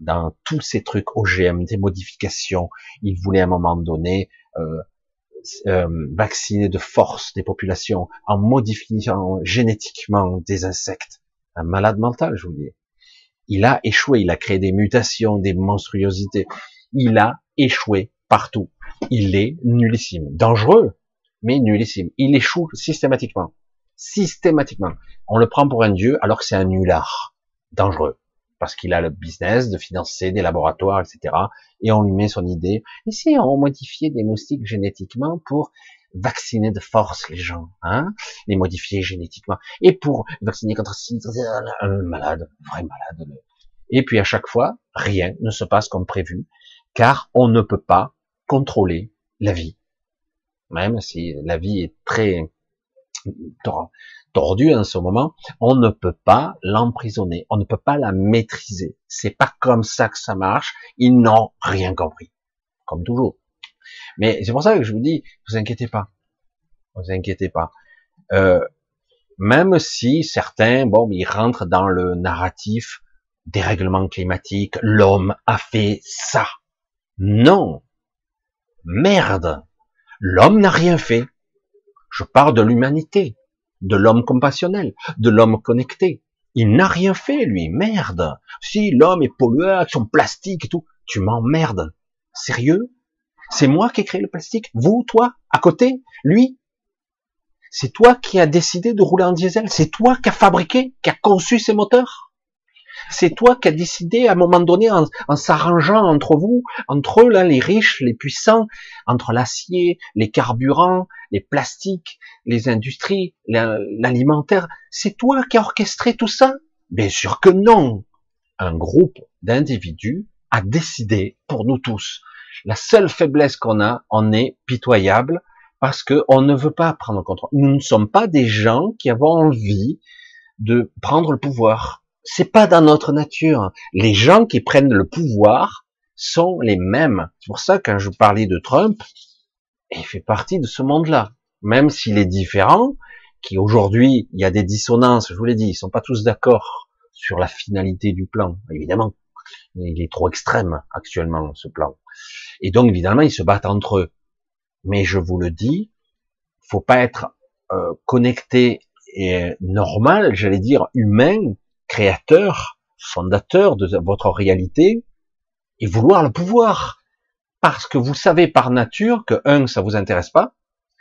Dans tous ces trucs OGM, des modifications, il voulait à un moment donné euh, euh, vacciner de force des populations en modifiant génétiquement des insectes. Un malade mental, je vous dis. Il a échoué, il a créé des mutations, des monstruosités. Il a échoué partout. Il est nullissime. Dangereux, mais nullissime. Il échoue systématiquement systématiquement. On le prend pour un dieu alors que c'est un nulard, dangereux, parce qu'il a le business de financer des laboratoires, etc. Et on lui met son idée. Et si on modifiait des moustiques génétiquement pour vacciner de force les gens, hein, les modifier génétiquement, et pour vacciner contre un malade, vrai malade. Et puis à chaque fois, rien ne se passe comme prévu, car on ne peut pas contrôler la vie. Même si la vie est très tordu en ce moment, on ne peut pas l'emprisonner, on ne peut pas la maîtriser. C'est pas comme ça que ça marche. Ils n'ont rien compris, comme toujours. Mais c'est pour ça que je vous dis, vous inquiétez pas, vous inquiétez pas. Euh, même si certains, bon, ils rentrent dans le narratif des règlements climatiques, l'homme a fait ça. Non, merde, l'homme n'a rien fait. Je parle de l'humanité, de l'homme compassionnel, de l'homme connecté. Il n'a rien fait, lui. Merde. Si l'homme est pollueur, son plastique et tout, tu m'emmerdes. Sérieux? C'est moi qui ai créé le plastique? Vous, toi, à côté? Lui? C'est toi qui as décidé de rouler en diesel? C'est toi qui as fabriqué, qui as conçu ces moteurs? C'est toi qui as décidé à un moment donné, en, s'arrangeant entre vous, entre eux, là, les riches, les puissants, entre l'acier, les carburants, les plastiques, les industries, l'alimentaire. C'est toi qui as orchestré tout ça? Bien sûr que non. Un groupe d'individus a décidé pour nous tous. La seule faiblesse qu'on a, on est pitoyable parce qu'on ne veut pas prendre le contrôle. Nous ne sommes pas des gens qui avons envie de prendre le pouvoir. C'est pas dans notre nature. Les gens qui prennent le pouvoir sont les mêmes. C'est pour ça que quand je parlais de Trump, il fait partie de ce monde-là. Même s'il est différent, qui aujourd'hui, il y a des dissonances, je vous l'ai dit, ils sont pas tous d'accord sur la finalité du plan, évidemment. Il est trop extrême actuellement, ce plan. Et donc, évidemment, ils se battent entre eux. Mais je vous le dis, faut pas être euh, connecté et normal, j'allais dire humain, créateur, fondateur de votre réalité, et vouloir le pouvoir. Parce que vous savez par nature que, un, ça vous intéresse pas.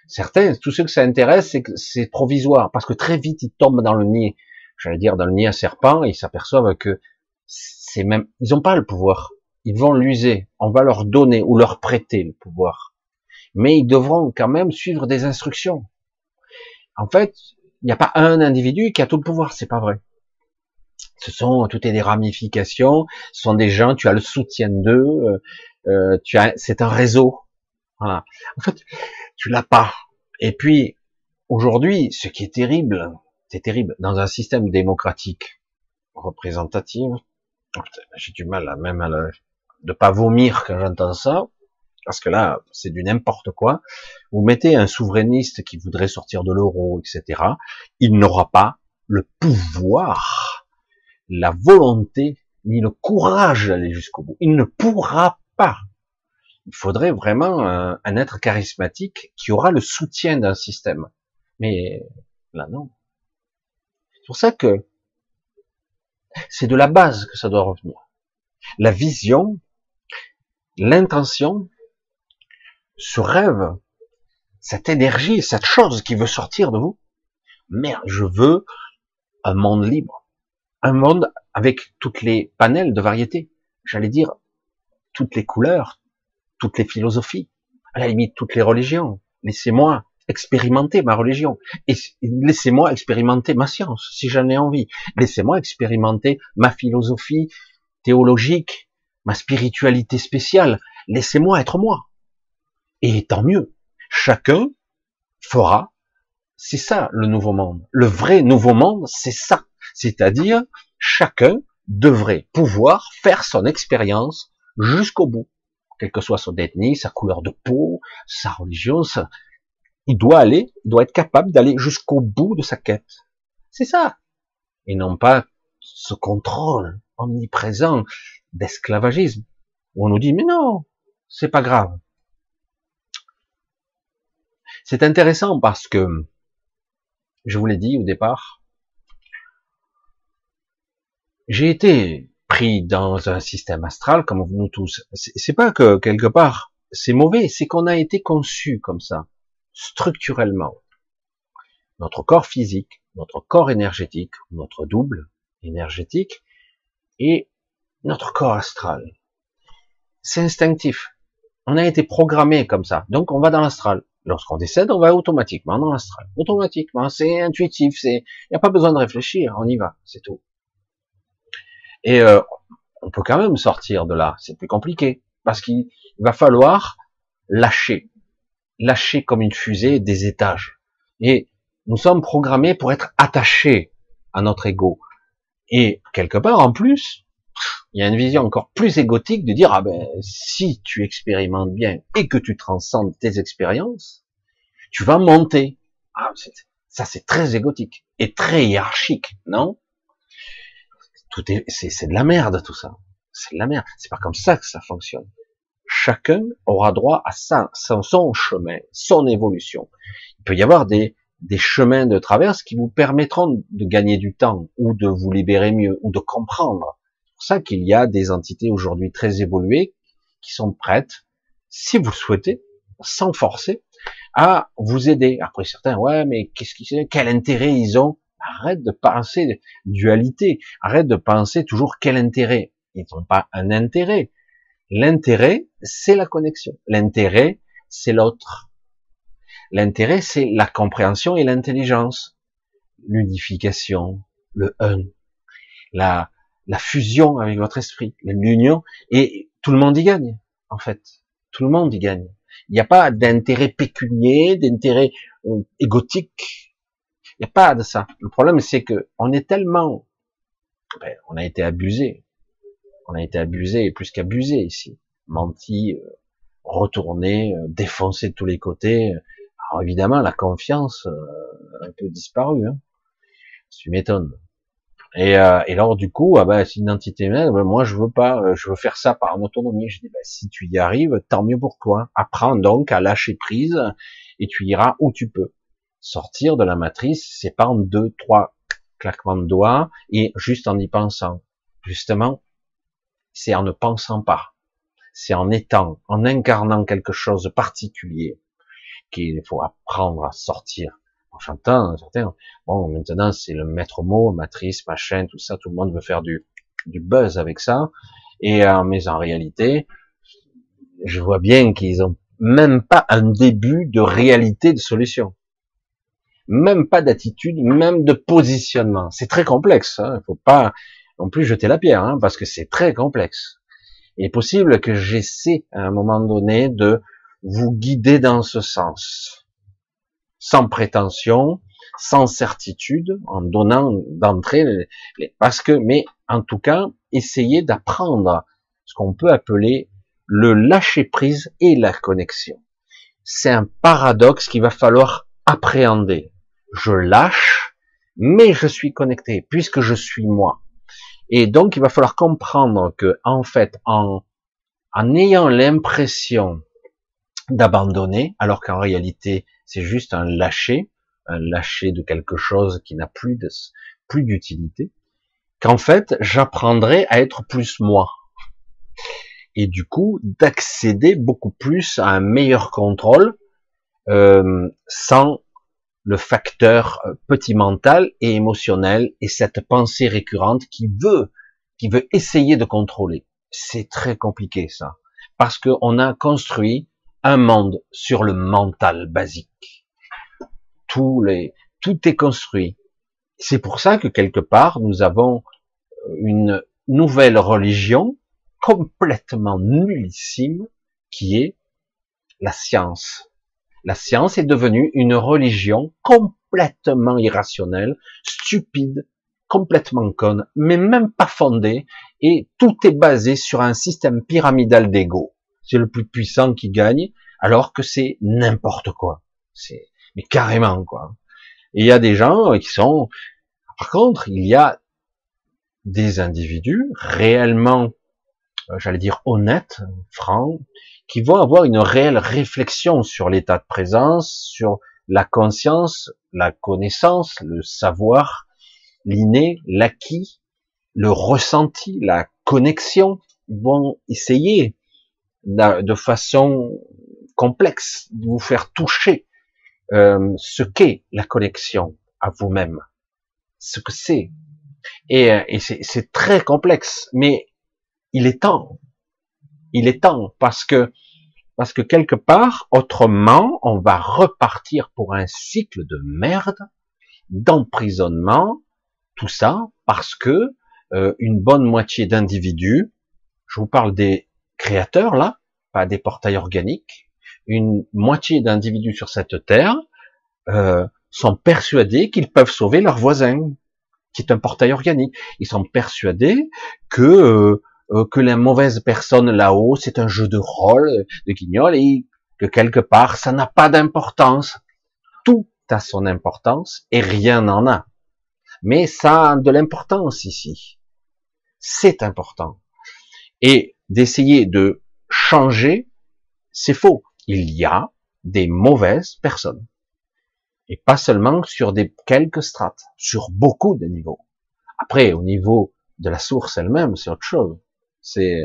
Certains, tous ceux que ça intéresse, c'est que c'est provisoire. Parce que très vite, ils tombent dans le nid. J'allais dire, dans le nid à serpent, et ils s'aperçoivent que c'est même, ils n'ont pas le pouvoir. Ils vont l'user. On va leur donner ou leur prêter le pouvoir. Mais ils devront quand même suivre des instructions. En fait, il n'y a pas un individu qui a tout le pouvoir, c'est pas vrai. Ce sont toutes des ramifications, ce sont des gens, tu as le soutien d'eux, euh, euh, tu as, c'est un réseau. Voilà. En fait, tu l'as pas. Et puis, aujourd'hui, ce qui est terrible, c'est terrible, dans un système démocratique, représentatif, j'ai du mal à même à le, de pas vomir quand j'entends ça, parce que là, c'est du n'importe quoi. Vous mettez un souverainiste qui voudrait sortir de l'euro, etc. Il n'aura pas le pouvoir, la volonté, ni le courage d'aller jusqu'au bout. Il ne pourra pas. Il faudrait vraiment un, être charismatique qui aura le soutien d'un système. Mais là, non. C'est pour ça que c'est de la base que ça doit revenir. La vision, l'intention, ce rêve, cette énergie, cette chose qui veut sortir de vous. Merde, je veux un monde libre, un monde avec toutes les panels de variété. J'allais dire toutes les couleurs, toutes les philosophies, à la limite toutes les religions. Laissez-moi expérimenter ma religion et laissez-moi expérimenter ma science si j'en ai envie. Laissez-moi expérimenter ma philosophie théologique, ma spiritualité spéciale. Laissez-moi être moi. Et tant mieux. Chacun fera. C'est ça le nouveau monde. Le vrai nouveau monde, c'est ça. C'est-à-dire, chacun devrait pouvoir faire son expérience jusqu'au bout. Quelle que soit son ethnie, sa couleur de peau, sa religion, il doit aller, il doit être capable d'aller jusqu'au bout de sa quête. C'est ça. Et non pas ce contrôle omniprésent d'esclavagisme. On nous dit, mais non, c'est pas grave. C'est intéressant parce que, je vous l'ai dit au départ, j'ai été pris dans un système astral comme nous tous. C'est pas que quelque part c'est mauvais, c'est qu'on a été conçu comme ça, structurellement. Notre corps physique, notre corps énergétique, notre double énergétique et notre corps astral. C'est instinctif. On a été programmé comme ça. Donc on va dans l'astral. Lorsqu'on décède, on va automatiquement dans l'astral. Automatiquement, c'est intuitif, c'est, il n'y a pas besoin de réfléchir, on y va, c'est tout. Et euh, on peut quand même sortir de là, c'est plus compliqué, parce qu'il va falloir lâcher, lâcher comme une fusée des étages. Et nous sommes programmés pour être attachés à notre ego. Et quelque part, en plus, il y a une vision encore plus égotique de dire ah ben si tu expérimentes bien et que tu transcendes tes expériences, tu vas monter. Ah, ça c'est très égotique et très hiérarchique, non? C'est de la merde tout ça. C'est de la merde. C'est pas comme ça que ça fonctionne. Chacun aura droit à ça, son chemin, son évolution. Il peut y avoir des des chemins de traverse qui vous permettront de gagner du temps ou de vous libérer mieux ou de comprendre pour ça qu'il y a des entités aujourd'hui très évoluées qui sont prêtes, si vous le souhaitez, sans forcer, à vous aider. Après certains, ouais, mais qu'est-ce qu'ils, quel intérêt ils ont Arrête de penser dualité. Arrête de penser toujours quel intérêt. Ils n'ont pas un intérêt. L'intérêt, c'est la connexion. L'intérêt, c'est l'autre. L'intérêt, c'est la compréhension et l'intelligence. L'unification, le un, la, la fusion avec votre esprit, l'union, et tout le monde y gagne, en fait. Tout le monde y gagne. Il n'y a pas d'intérêt pécunier, d'intérêt euh, égotique. Il n'y a pas de ça. Le problème, c'est que on est tellement, ben, on a été abusé. On a été abusé, plus qu'abusé ici. Menti, euh, retourné, euh, défoncé de tous les côtés. Alors évidemment, la confiance a un peu disparu. Hein. Tu m'étonnes. Et, euh, alors du coup, ah bah, c'est une entité humaine. Bah, moi, je veux pas, euh, je veux faire ça par autonomie. Je dis, bah, si tu y arrives, tant mieux pour toi. Apprends donc à lâcher prise et tu iras où tu peux. Sortir de la matrice, c'est pas en deux, trois claquements de doigts et juste en y pensant. Justement, c'est en ne pensant pas. C'est en étant, en incarnant quelque chose de particulier qu'il faut apprendre à sortir j'entends certains, bon, maintenant c'est le maître mot, matrice, machin, tout ça, tout le monde veut faire du, du buzz avec ça. Et euh, mais en réalité, je vois bien qu'ils ont même pas un début de réalité de solution, même pas d'attitude, même de positionnement. C'est très complexe. Hein. Il faut pas non plus jeter la pierre, hein, parce que c'est très complexe. Il est possible que j'essaie à un moment donné de vous guider dans ce sens sans prétention, sans certitude, en donnant d'entrée, parce que, mais en tout cas, essayer d'apprendre ce qu'on peut appeler le lâcher prise et la connexion. C'est un paradoxe qu'il va falloir appréhender. Je lâche, mais je suis connecté, puisque je suis moi. Et donc, il va falloir comprendre que, en fait, en, en ayant l'impression d'abandonner, alors qu'en réalité, c'est juste un lâcher, un lâcher de quelque chose qui n'a plus de, plus d'utilité, qu'en fait, j'apprendrai à être plus moi. Et du coup, d'accéder beaucoup plus à un meilleur contrôle, euh, sans le facteur euh, petit mental et émotionnel et cette pensée récurrente qui veut, qui veut essayer de contrôler. C'est très compliqué ça, parce qu'on a construit un monde sur le mental basique. Tout, les, tout est construit. C'est pour ça que quelque part, nous avons une nouvelle religion complètement nullissime qui est la science. La science est devenue une religion complètement irrationnelle, stupide, complètement conne, mais même pas fondée, et tout est basé sur un système pyramidal d'ego c'est le plus puissant qui gagne, alors que c'est n'importe quoi. C'est mais carrément quoi. Il y a des gens qui sont. Par contre, il y a des individus réellement, euh, j'allais dire honnêtes, francs, qui vont avoir une réelle réflexion sur l'état de présence, sur la conscience, la connaissance, le savoir, l'inné, l'acquis, le ressenti, la connexion, vont essayer de façon complexe, de vous faire toucher euh, ce qu'est la connexion à vous-même, ce que c'est. Et, euh, et c'est très complexe, mais il est temps. Il est temps parce que parce que quelque part, autrement, on va repartir pour un cycle de merde, d'emprisonnement, tout ça parce que euh, une bonne moitié d'individus, je vous parle des créateurs là, pas des portails organiques, une moitié d'individus sur cette terre euh, sont persuadés qu'ils peuvent sauver leur voisin, qui est un portail organique. Ils sont persuadés que euh, que la mauvaise personne là-haut, c'est un jeu de rôle, de guignol, et que quelque part, ça n'a pas d'importance. Tout a son importance et rien n'en a. Mais ça a de l'importance ici. C'est important. Et d'essayer de changer, c'est faux. Il y a des mauvaises personnes. Et pas seulement sur des quelques strates, sur beaucoup de niveaux. Après, au niveau de la source elle-même, c'est autre chose. C'est,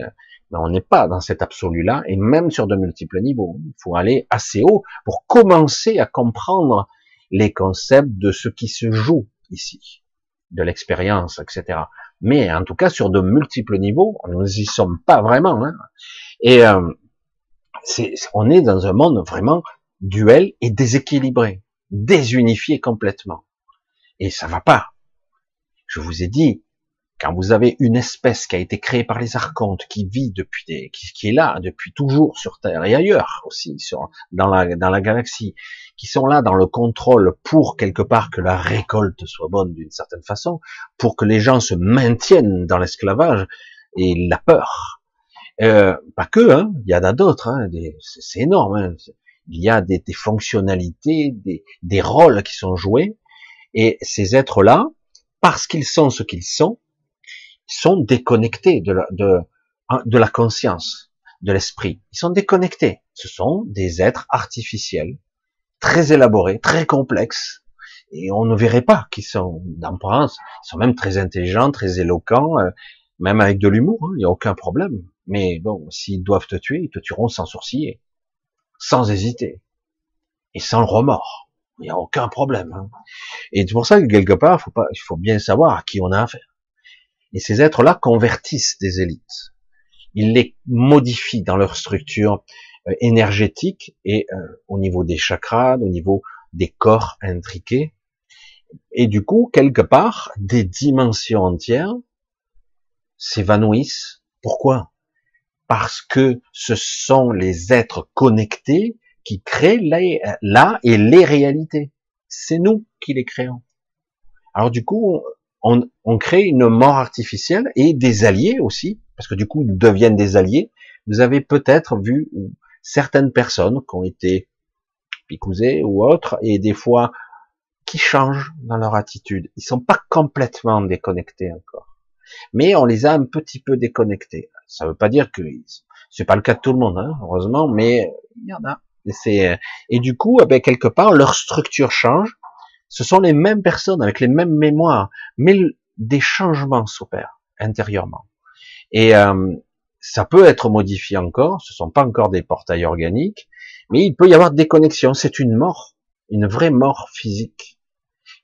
on n'est pas dans cet absolu-là, et même sur de multiples niveaux. Il faut aller assez haut pour commencer à comprendre les concepts de ce qui se joue ici, de l'expérience, etc. Mais en tout cas, sur de multiples niveaux, nous y sommes pas vraiment. Hein. Et euh, on est dans un monde vraiment duel et déséquilibré, désunifié complètement. Et ça va pas. Je vous ai dit, quand vous avez une espèce qui a été créée par les archontes, qui vit depuis des, qui, est là depuis toujours sur Terre et ailleurs aussi, sur, dans la, dans la galaxie, qui sont là dans le contrôle pour quelque part que la récolte soit bonne d'une certaine façon, pour que les gens se maintiennent dans l'esclavage et la peur. Euh, pas que, hein, il y en a d'autres, hein, c'est énorme. Hein, il y a des, des fonctionnalités, des, des rôles qui sont joués, et ces êtres-là, parce qu'ils sont ce qu'ils sont, sont déconnectés de la, de, de la conscience, de l'esprit. Ils sont déconnectés. Ce sont des êtres artificiels, très élaborés, très complexes, et on ne verrait pas qu'ils sont d'apparence. Ils sont même très intelligents, très éloquents, euh, même avec de l'humour. Hein, il n'y a aucun problème. Mais bon, s'ils doivent te tuer, ils te tueront sans sourciller, sans hésiter, et sans remords. Il n'y a aucun problème. Hein. Et c'est pour ça que quelque part, faut il faut bien savoir à qui on a affaire. Et ces êtres-là convertissent des élites. Ils les modifient dans leur structure euh, énergétique et euh, au niveau des chakras, au niveau des corps intriqués. Et du coup, quelque part, des dimensions entières s'évanouissent. Pourquoi? Parce que ce sont les êtres connectés qui créent là et les réalités. C'est nous qui les créons. Alors du coup, on, on, crée une mort artificielle et des alliés aussi, parce que du coup, ils deviennent des alliés. Vous avez peut-être vu certaines personnes qui ont été picousées ou autres, et des fois qui changent dans leur attitude. Ils sont pas complètement déconnectés encore, mais on les a un petit peu déconnectés. Ça veut pas dire que c'est pas le cas de tout le monde, hein, heureusement, mais il y en a. Et, et du coup, eh ben, quelque part, leur structure change ce sont les mêmes personnes avec les mêmes mémoires, mais des changements s'opèrent intérieurement. Et euh, ça peut être modifié encore, ce sont pas encore des portails organiques, mais il peut y avoir des connexions. C'est une mort, une vraie mort physique,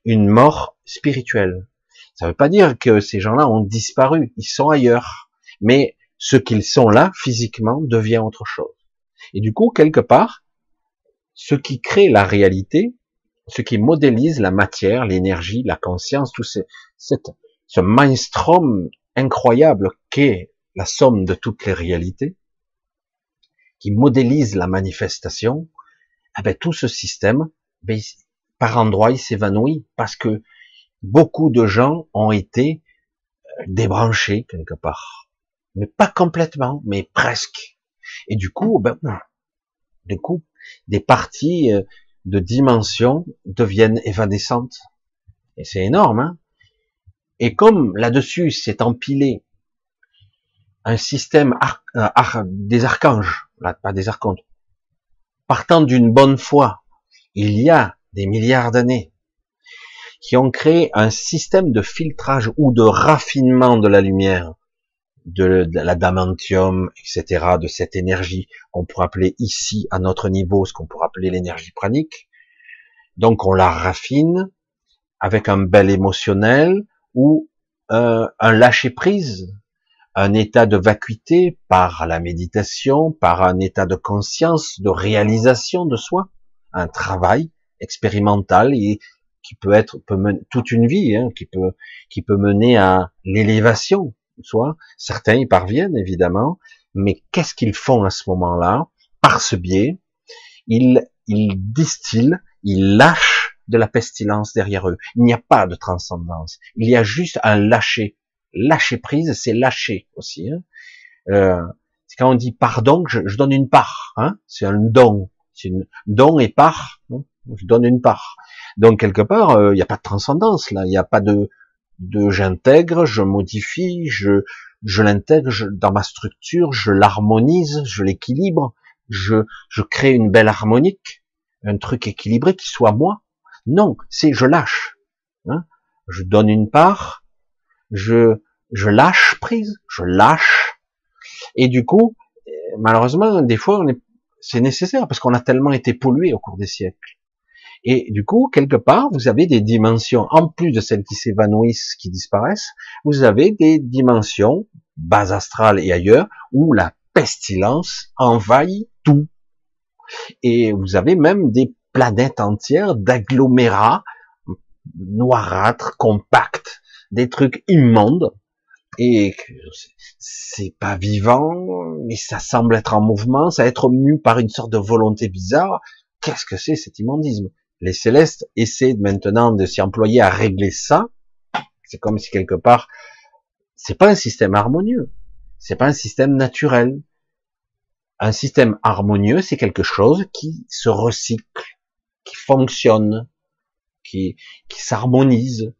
une mort spirituelle. Ça ne veut pas dire que ces gens-là ont disparu, ils sont ailleurs, mais ce qu'ils sont là physiquement devient autre chose. Et du coup, quelque part, ce qui crée la réalité, ce qui modélise la matière, l'énergie, la conscience, tout ce, ce mainstrom incroyable qu'est la somme de toutes les réalités, qui modélise la manifestation, eh ben, tout ce système, ben, par endroits, il s'évanouit parce que beaucoup de gens ont été euh, débranchés quelque part, mais pas complètement, mais presque. Et du coup, ben, du coup, des parties euh, de dimensions deviennent évanescentes. Et c'est énorme. Hein et comme là-dessus s'est empilé un système euh, des archanges, pas des archontes, partant d'une bonne foi, il y a des milliards d'années, qui ont créé un système de filtrage ou de raffinement de la lumière, de, de l'adamantium, etc., de cette énergie qu'on pourrait appeler ici, à notre niveau, ce qu'on pourrait appeler l'énergie pranique. Donc on la raffine avec un bel émotionnel ou euh, un lâcher-prise, un état de vacuité par la méditation, par un état de conscience, de réalisation de soi, un travail expérimental et qui peut être peut mener toute une vie, hein, qui peut qui peut mener à l'élévation, soit certains y parviennent évidemment, mais qu'est-ce qu'ils font à ce moment-là? Par ce biais, ils, ils distillent, ils lâchent de la pestilence derrière eux. Il n'y a pas de transcendance. Il y a juste un lâcher. Lâcher prise, c'est lâcher aussi. Hein. Euh, quand on dit pardon, je, je donne une part. Hein. C'est un don. C'est une don et part. Hein. Je donne une part. Donc quelque part, euh, il n'y a pas de transcendance là. Il n'y a pas de de j'intègre, je modifie, je, je l'intègre dans ma structure, je l'harmonise, je l'équilibre, je, je crée une belle harmonique, un truc équilibré qui soit moi. Non, c'est je lâche. Hein je donne une part, je, je lâche prise, je lâche. Et du coup, malheureusement, des fois, c'est nécessaire parce qu'on a tellement été pollué au cours des siècles. Et du coup, quelque part, vous avez des dimensions, en plus de celles qui s'évanouissent, qui disparaissent, vous avez des dimensions, base astrale et ailleurs, où la pestilence envahit tout. Et vous avez même des planètes entières d'agglomérats noirâtres, compacts, des trucs immondes, et c'est pas vivant, mais ça semble être en mouvement, ça être mu par une sorte de volonté bizarre. Qu'est-ce que c'est cet immondisme Les célestes essaient maintenant de s'y employer à régler ça. C'est comme si quelque part, c'est pas un système harmonieux, c'est pas un système naturel. Un système harmonieux, c'est quelque chose qui se recycle, qui fonctionne, qui, s'harmonise,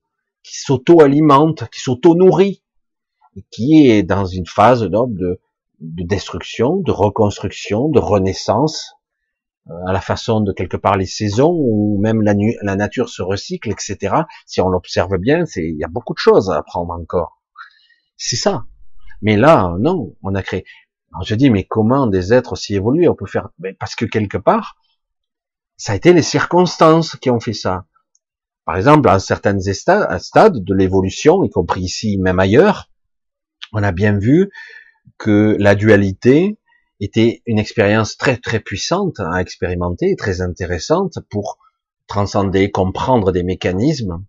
qui s'auto-alimente, qui s'auto-nourrit qui est dans une phase de, de destruction, de reconstruction, de renaissance, à la façon de quelque part les saisons ou même la, la nature se recycle, etc. Si on l'observe bien, c'est il y a beaucoup de choses à apprendre encore. C'est ça. Mais là, non, on a créé. Alors je dis, mais comment des êtres aussi évolués on peut faire Parce que quelque part, ça a été les circonstances qui ont fait ça. Par exemple, à certains stades de l'évolution, y compris ici, même ailleurs, on a bien vu que la dualité était une expérience très très puissante à expérimenter, très intéressante pour transcender, comprendre des mécanismes,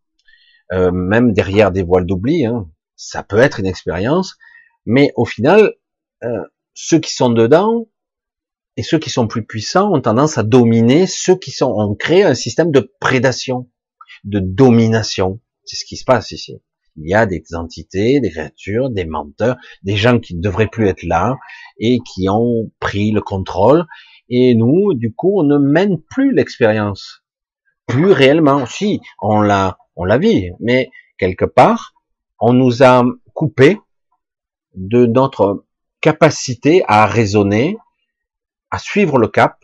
euh, même derrière des voiles d'oubli. Hein. Ça peut être une expérience, mais au final, euh, ceux qui sont dedans et ceux qui sont plus puissants ont tendance à dominer ceux qui sont. On crée un système de prédation, de domination. C'est ce qui se passe ici il y a des entités, des créatures, des menteurs, des gens qui ne devraient plus être là et qui ont pris le contrôle. Et nous, du coup, on ne mène plus l'expérience, plus réellement. Si, on l'a, on la vit, mais quelque part, on nous a coupé de notre capacité à raisonner, à suivre le cap,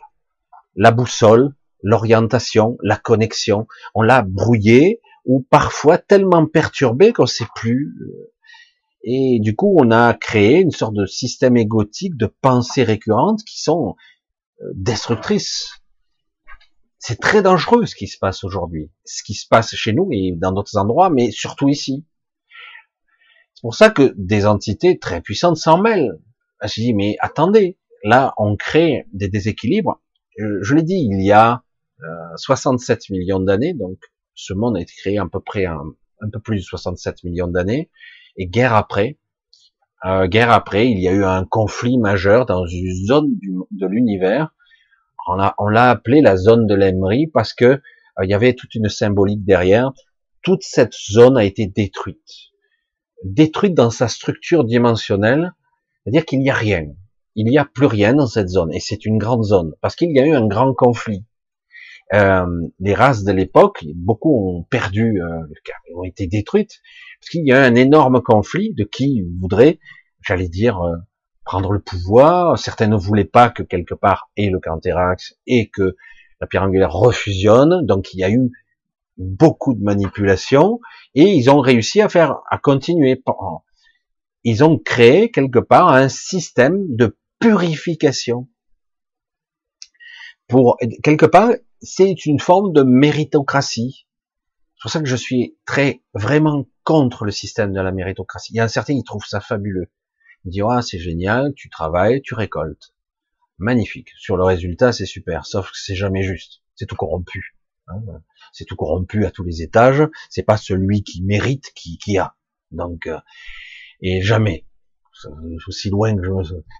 la boussole, l'orientation, la connexion. On l'a brouillé, ou parfois tellement perturbé qu'on sait plus. Euh, et du coup, on a créé une sorte de système égotique de pensées récurrentes qui sont euh, destructrices. C'est très dangereux ce qui se passe aujourd'hui, ce qui se passe chez nous et dans d'autres endroits, mais surtout ici. C'est pour ça que des entités très puissantes s'en mêlent. Je dis, mais attendez, là, on crée des déséquilibres. Euh, je l'ai dit, il y a 67 millions d'années, donc ce monde a été créé à peu près un, un peu plus de 67 millions d'années, et guerre après, euh, guerre après, il y a eu un conflit majeur dans une zone de l'univers. On l'a appelé la zone de l'Emery parce que euh, il y avait toute une symbolique derrière. Toute cette zone a été détruite, détruite dans sa structure dimensionnelle, c'est-à-dire qu'il n'y a rien. Il n'y a plus rien dans cette zone, et c'est une grande zone parce qu'il y a eu un grand conflit euh, les races de l'époque, beaucoup ont perdu, euh, ont été détruites, parce qu'il y a un énorme conflit de qui voudrait, j'allais dire, euh, prendre le pouvoir. Certains ne voulaient pas que quelque part et le Canterax et que la pierre angulaire refusionne, donc il y a eu beaucoup de manipulations et ils ont réussi à faire, à continuer. Ils ont créé quelque part un système de purification pour quelque part c'est une forme de méritocratie. C'est pour ça que je suis très, vraiment contre le système de la méritocratie. Il y a un certain qui trouve ça fabuleux. Il dit, ah, c'est génial, tu travailles, tu récoltes. Magnifique. Sur le résultat, c'est super. Sauf que c'est jamais juste. C'est tout corrompu. Hein. c'est tout corrompu à tous les étages. C'est pas celui qui mérite qui, qui a. Donc, euh, et jamais. Aussi loin que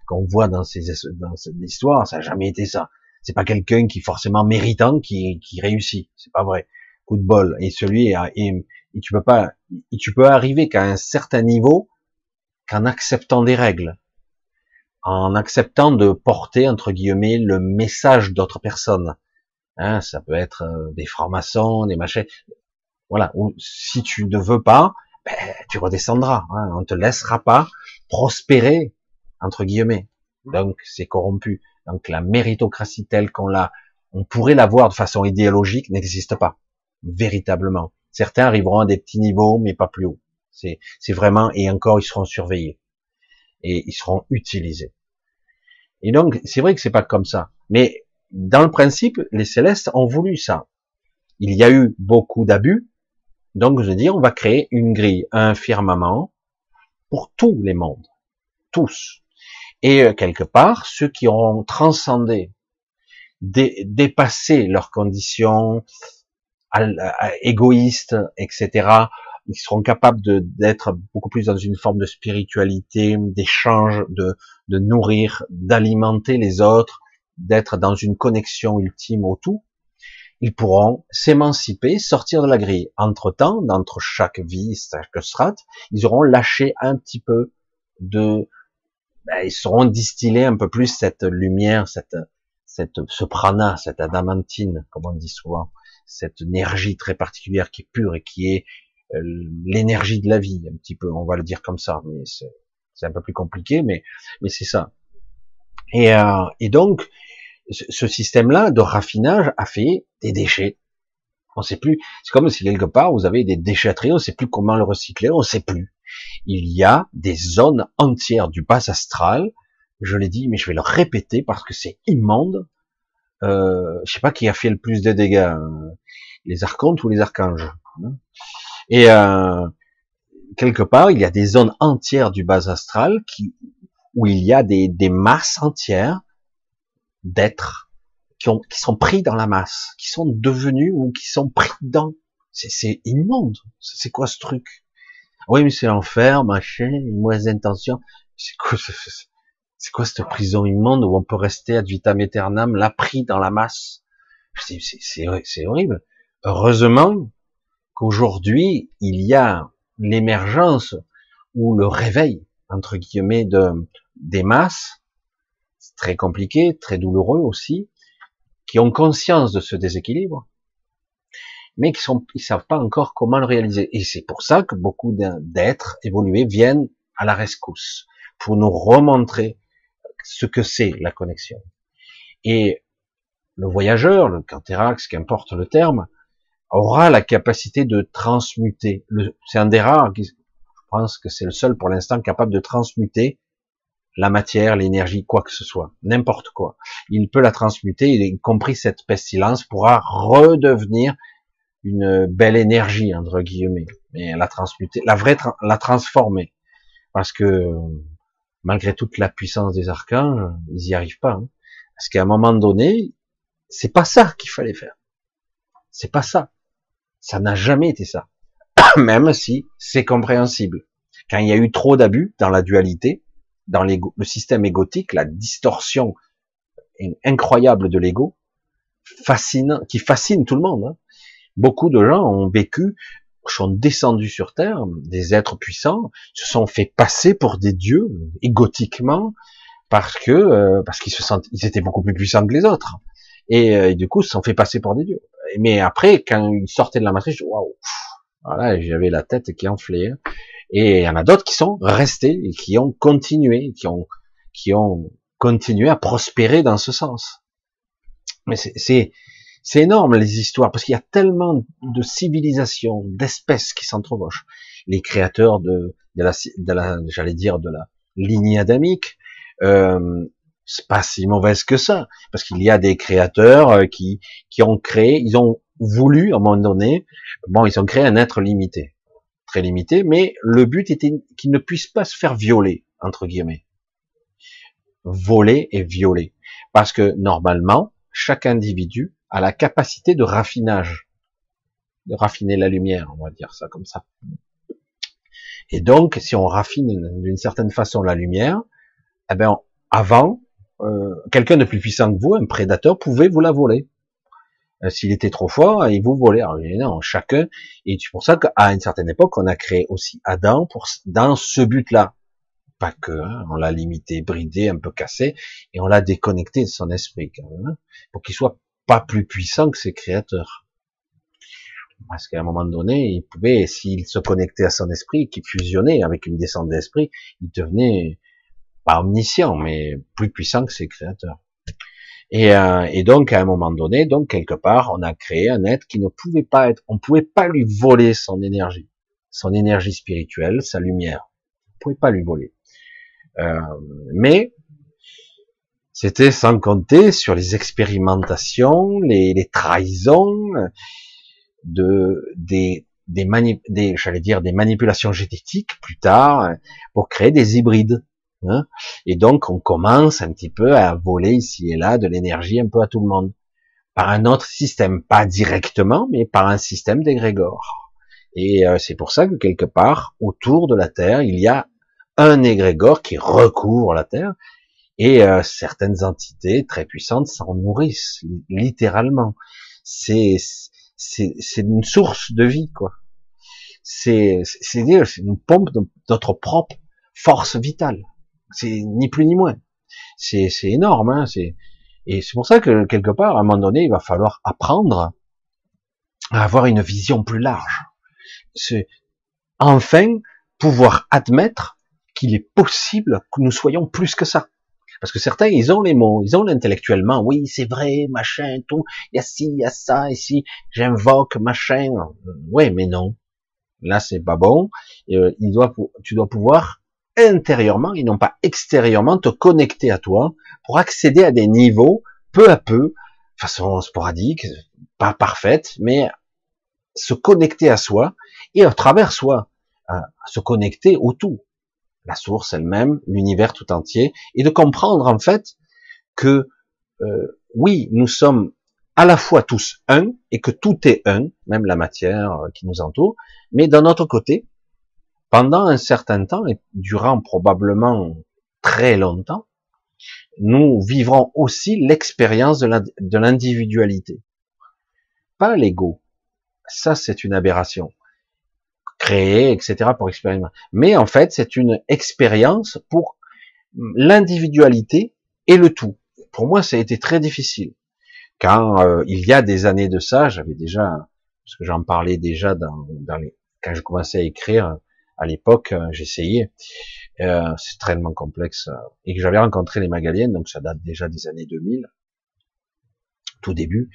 qu'on voit dans ces, dans cette histoire, ça n'a jamais été ça c'est pas quelqu'un qui forcément méritant qui, qui réussit. C'est pas vrai. Coup de bol. Et celui, et, et tu peux pas, et tu peux arriver qu'à un certain niveau qu'en acceptant des règles, en acceptant de porter entre guillemets le message d'autres personnes. Hein, ça peut être euh, des francs-maçons, des machins. Voilà. Ou si tu ne veux pas, ben, tu redescendras. Hein, on te laissera pas prospérer entre guillemets. Donc c'est corrompu. Donc la méritocratie telle qu'on l'a, on pourrait la voir de façon idéologique, n'existe pas véritablement. Certains arriveront à des petits niveaux, mais pas plus haut. C'est, vraiment et encore ils seront surveillés et ils seront utilisés. Et donc c'est vrai que c'est pas comme ça, mais dans le principe, les célestes ont voulu ça. il y a eu beaucoup d'abus, donc je dis, on va créer une grille, un firmament pour tous les mondes, tous. Et euh, quelque part, ceux qui auront transcendé, dépassé leurs conditions égoïstes, etc., ils seront capables d'être beaucoup plus dans une forme de spiritualité, d'échange, de, de nourrir, d'alimenter les autres, d'être dans une connexion ultime au tout, ils pourront s'émanciper, sortir de la grille. Entre-temps, entre chaque vie, chaque strate, ils auront lâché un petit peu de... Ben, ils seront distillés un peu plus cette lumière, cette, cette, ce prana, cette adamantine, comme on dit souvent, cette énergie très particulière qui est pure et qui est euh, l'énergie de la vie, un petit peu, on va le dire comme ça, mais c'est un peu plus compliqué, mais, mais c'est ça. Et, euh, et donc, ce système-là de raffinage a fait des déchets. On sait plus. C'est comme si quelque part vous avez des déchetteries, on sait plus comment le recycler, on sait plus. Il y a des zones entières du bas astral. Je l'ai dit, mais je vais le répéter parce que c'est immonde. Euh, je sais pas qui a fait le plus de dégâts, hein. les archontes ou les archanges. Hein. Et euh, quelque part, il y a des zones entières du bas astral qui, où il y a des, des masses entières d'êtres qui, qui sont pris dans la masse, qui sont devenus ou qui sont pris dans. C'est immonde. C'est quoi ce truc? Oui, mais c'est l'enfer, machin, une mauvaise intention. C'est quoi, c'est quoi cette prison immonde où on peut rester ad vitam aeternam, là pris dans la masse? C'est horrible. Heureusement qu'aujourd'hui il y a l'émergence ou le réveil entre guillemets de des masses très compliqués, très douloureux aussi, qui ont conscience de ce déséquilibre, mais qui sont, ils savent pas encore comment le réaliser. Et c'est pour ça que beaucoup d'êtres évolués viennent à la rescousse pour nous remontrer ce que c'est la connexion. Et le voyageur, le canthérax, qu'importe le terme, aura la capacité de transmuter. C'est un des rares, je pense que c'est le seul pour l'instant capable de transmuter la matière, l'énergie, quoi que ce soit, n'importe quoi. Il peut la transmuter, y compris cette pestilence pourra redevenir une belle énergie entre guillemets, mais la transmuter, la vraie, la transformer, parce que malgré toute la puissance des archanges, ils y arrivent pas, hein. parce qu'à un moment donné, c'est pas ça qu'il fallait faire, c'est pas ça, ça n'a jamais été ça, même si c'est compréhensible. Quand il y a eu trop d'abus dans la dualité, dans le système égotique, la distorsion incroyable de l'ego, fascine, qui fascine tout le monde. Hein. Beaucoup de gens ont vécu, sont descendus sur Terre, des êtres puissants, se sont fait passer pour des dieux, égotiquement, parce que euh, parce qu'ils se sentent, ils étaient beaucoup plus puissants que les autres, et, euh, du coup, se sont fait passer pour des dieux. Mais après, quand ils sortaient de la matrice, waouh, voilà, j'avais la tête qui enflait. Hein. Et il y en a d'autres qui sont restés qui ont continué, qui ont, qui ont continué à prospérer dans ce sens. Mais c'est, c'est énorme les histoires parce qu'il y a tellement de civilisations, d'espèces qui s'entrevauchent. Les créateurs de, de la, de la j'allais dire de la lignée adamique, euh, c'est pas si mauvaise que ça parce qu'il y a des créateurs euh, qui qui ont créé, ils ont voulu à un moment donné, bon, ils ont créé un être limité très limité, mais le but était qu'il ne puisse pas se faire violer, entre guillemets. Voler et violer. Parce que normalement, chaque individu a la capacité de raffinage, de raffiner la lumière, on va dire ça comme ça. Et donc, si on raffine d'une certaine façon la lumière, eh ben, avant, euh, quelqu'un de plus puissant que vous, un prédateur, pouvait vous la voler. Euh, s'il était trop fort, il vous volait. Alors, non, chacun. Et c'est pour ça qu'à une certaine époque, on a créé aussi Adam pour dans ce but-là. Pas que, hein, on l'a limité, bridé, un peu cassé, et on l'a déconnecté de son esprit quand même, hein, pour qu'il soit pas plus puissant que ses créateurs. Parce qu'à un moment donné, il pouvait, s'il se connectait à son esprit, qu'il fusionnait avec une descente d'esprit, il devenait pas omniscient, mais plus puissant que ses créateurs. Et, euh, et, donc, à un moment donné, donc quelque part, on a créé un être qui ne pouvait pas être, on pouvait pas lui voler son énergie, son énergie spirituelle, sa lumière. On pouvait pas lui voler. Euh, mais c'était sans compter sur les expérimentations, les, les trahisons, de des j'allais dire des manipulations génétiques plus tard hein, pour créer des hybrides. Hein. Et donc on commence un petit peu à voler ici et là de l'énergie un peu à tout le monde par un autre système, pas directement, mais par un système d'égrégore. Et euh, c'est pour ça que quelque part autour de la Terre il y a un égrégore qui recouvre la Terre et euh, certaines entités très puissantes s'en nourrissent littéralement. C'est c'est une source de vie quoi. C'est c'est une pompe de notre propre force vitale. C'est ni plus ni moins. C'est c'est énorme. Hein, c'est et c'est pour ça que quelque part à un moment donné il va falloir apprendre à avoir une vision plus large. C'est enfin pouvoir admettre qu'il est possible que nous soyons plus que ça. Parce que certains, ils ont les mots, ils ont l'intellectuellement, oui, c'est vrai, machin, tout, il y a ci, il y a ça, ici, j'invoque, machin. Oui, mais non. Là, c'est pas bon. Euh, il doit, tu dois pouvoir intérieurement et non pas extérieurement te connecter à toi pour accéder à des niveaux peu à peu, façon sporadique, pas parfaite, mais se connecter à soi et à travers soi, se connecter au tout la source elle-même, l'univers tout entier, et de comprendre en fait que euh, oui, nous sommes à la fois tous un, et que tout est un, même la matière euh, qui nous entoure, mais d'un autre côté, pendant un certain temps, et durant probablement très longtemps, nous vivrons aussi l'expérience de l'individualité. Pas l'ego. Ça, c'est une aberration créer, etc. pour expérimenter. Mais en fait, c'est une expérience pour l'individualité et le tout. Pour moi, ça a été très difficile. Quand euh, il y a des années de ça, j'avais déjà, parce que j'en parlais déjà dans, dans les, quand je commençais à écrire à l'époque, euh, j'essayais. Euh, c'est tellement complexe et que j'avais rencontré les Magaliennes, donc ça date déjà des années 2000 tout début.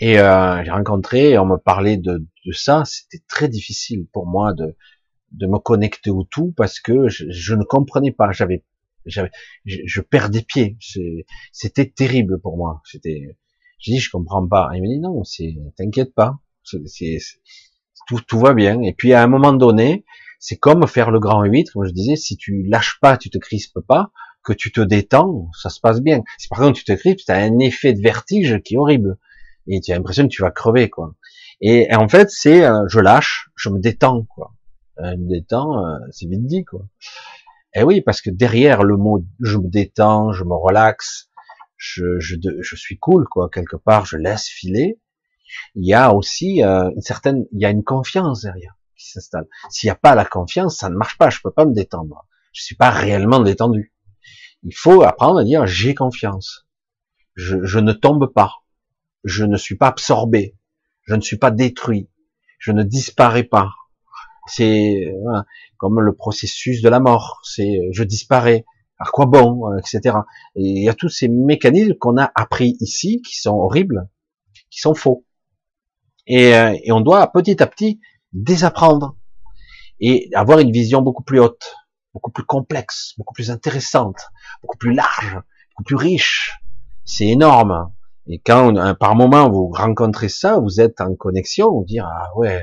Et euh, j'ai rencontré, on me parlait de, de ça, c'était très difficile pour moi de, de me connecter au tout parce que je, je ne comprenais pas, j'avais, j'avais, je, je perdais pied, c'était terrible pour moi. C'était, je dis, je comprends pas. il me dit non, c'est, t'inquiète pas, c'est, tout, tout va bien. Et puis à un moment donné, c'est comme faire le grand 8, comme je disais, si tu lâches pas, tu te crispes pas, que tu te détends, ça se passe bien. Si par contre tu te tu as un effet de vertige qui est horrible. Et tu as l'impression que tu vas crever, quoi. Et, en fait, c'est euh, je lâche, je me détends, quoi. Euh, me détends, euh, c'est vite dit, quoi. Et oui, parce que derrière le mot je me détends, je me relaxe, je, je, je suis cool, quoi. Quelque part, je laisse filer. Il y a aussi une certaine, il y a une confiance derrière qui s'installe. S'il n'y a pas la confiance, ça ne marche pas. Je peux pas me détendre. Je suis pas réellement détendu. Il faut apprendre à dire j'ai confiance. Je, ne tombe pas. Je ne suis pas absorbé. Je ne suis pas détruit. Je ne disparais pas. C'est comme le processus de la mort. C'est je disparais. À quoi bon, etc. Et il y a tous ces mécanismes qu'on a appris ici qui sont horribles, qui sont faux. Et, euh, et on doit petit à petit désapprendre et avoir une vision beaucoup plus haute beaucoup plus complexe, beaucoup plus intéressante, beaucoup plus large, beaucoup plus riche. C'est énorme. Et quand par moment vous rencontrez ça, vous êtes en connexion, vous dire ah ouais,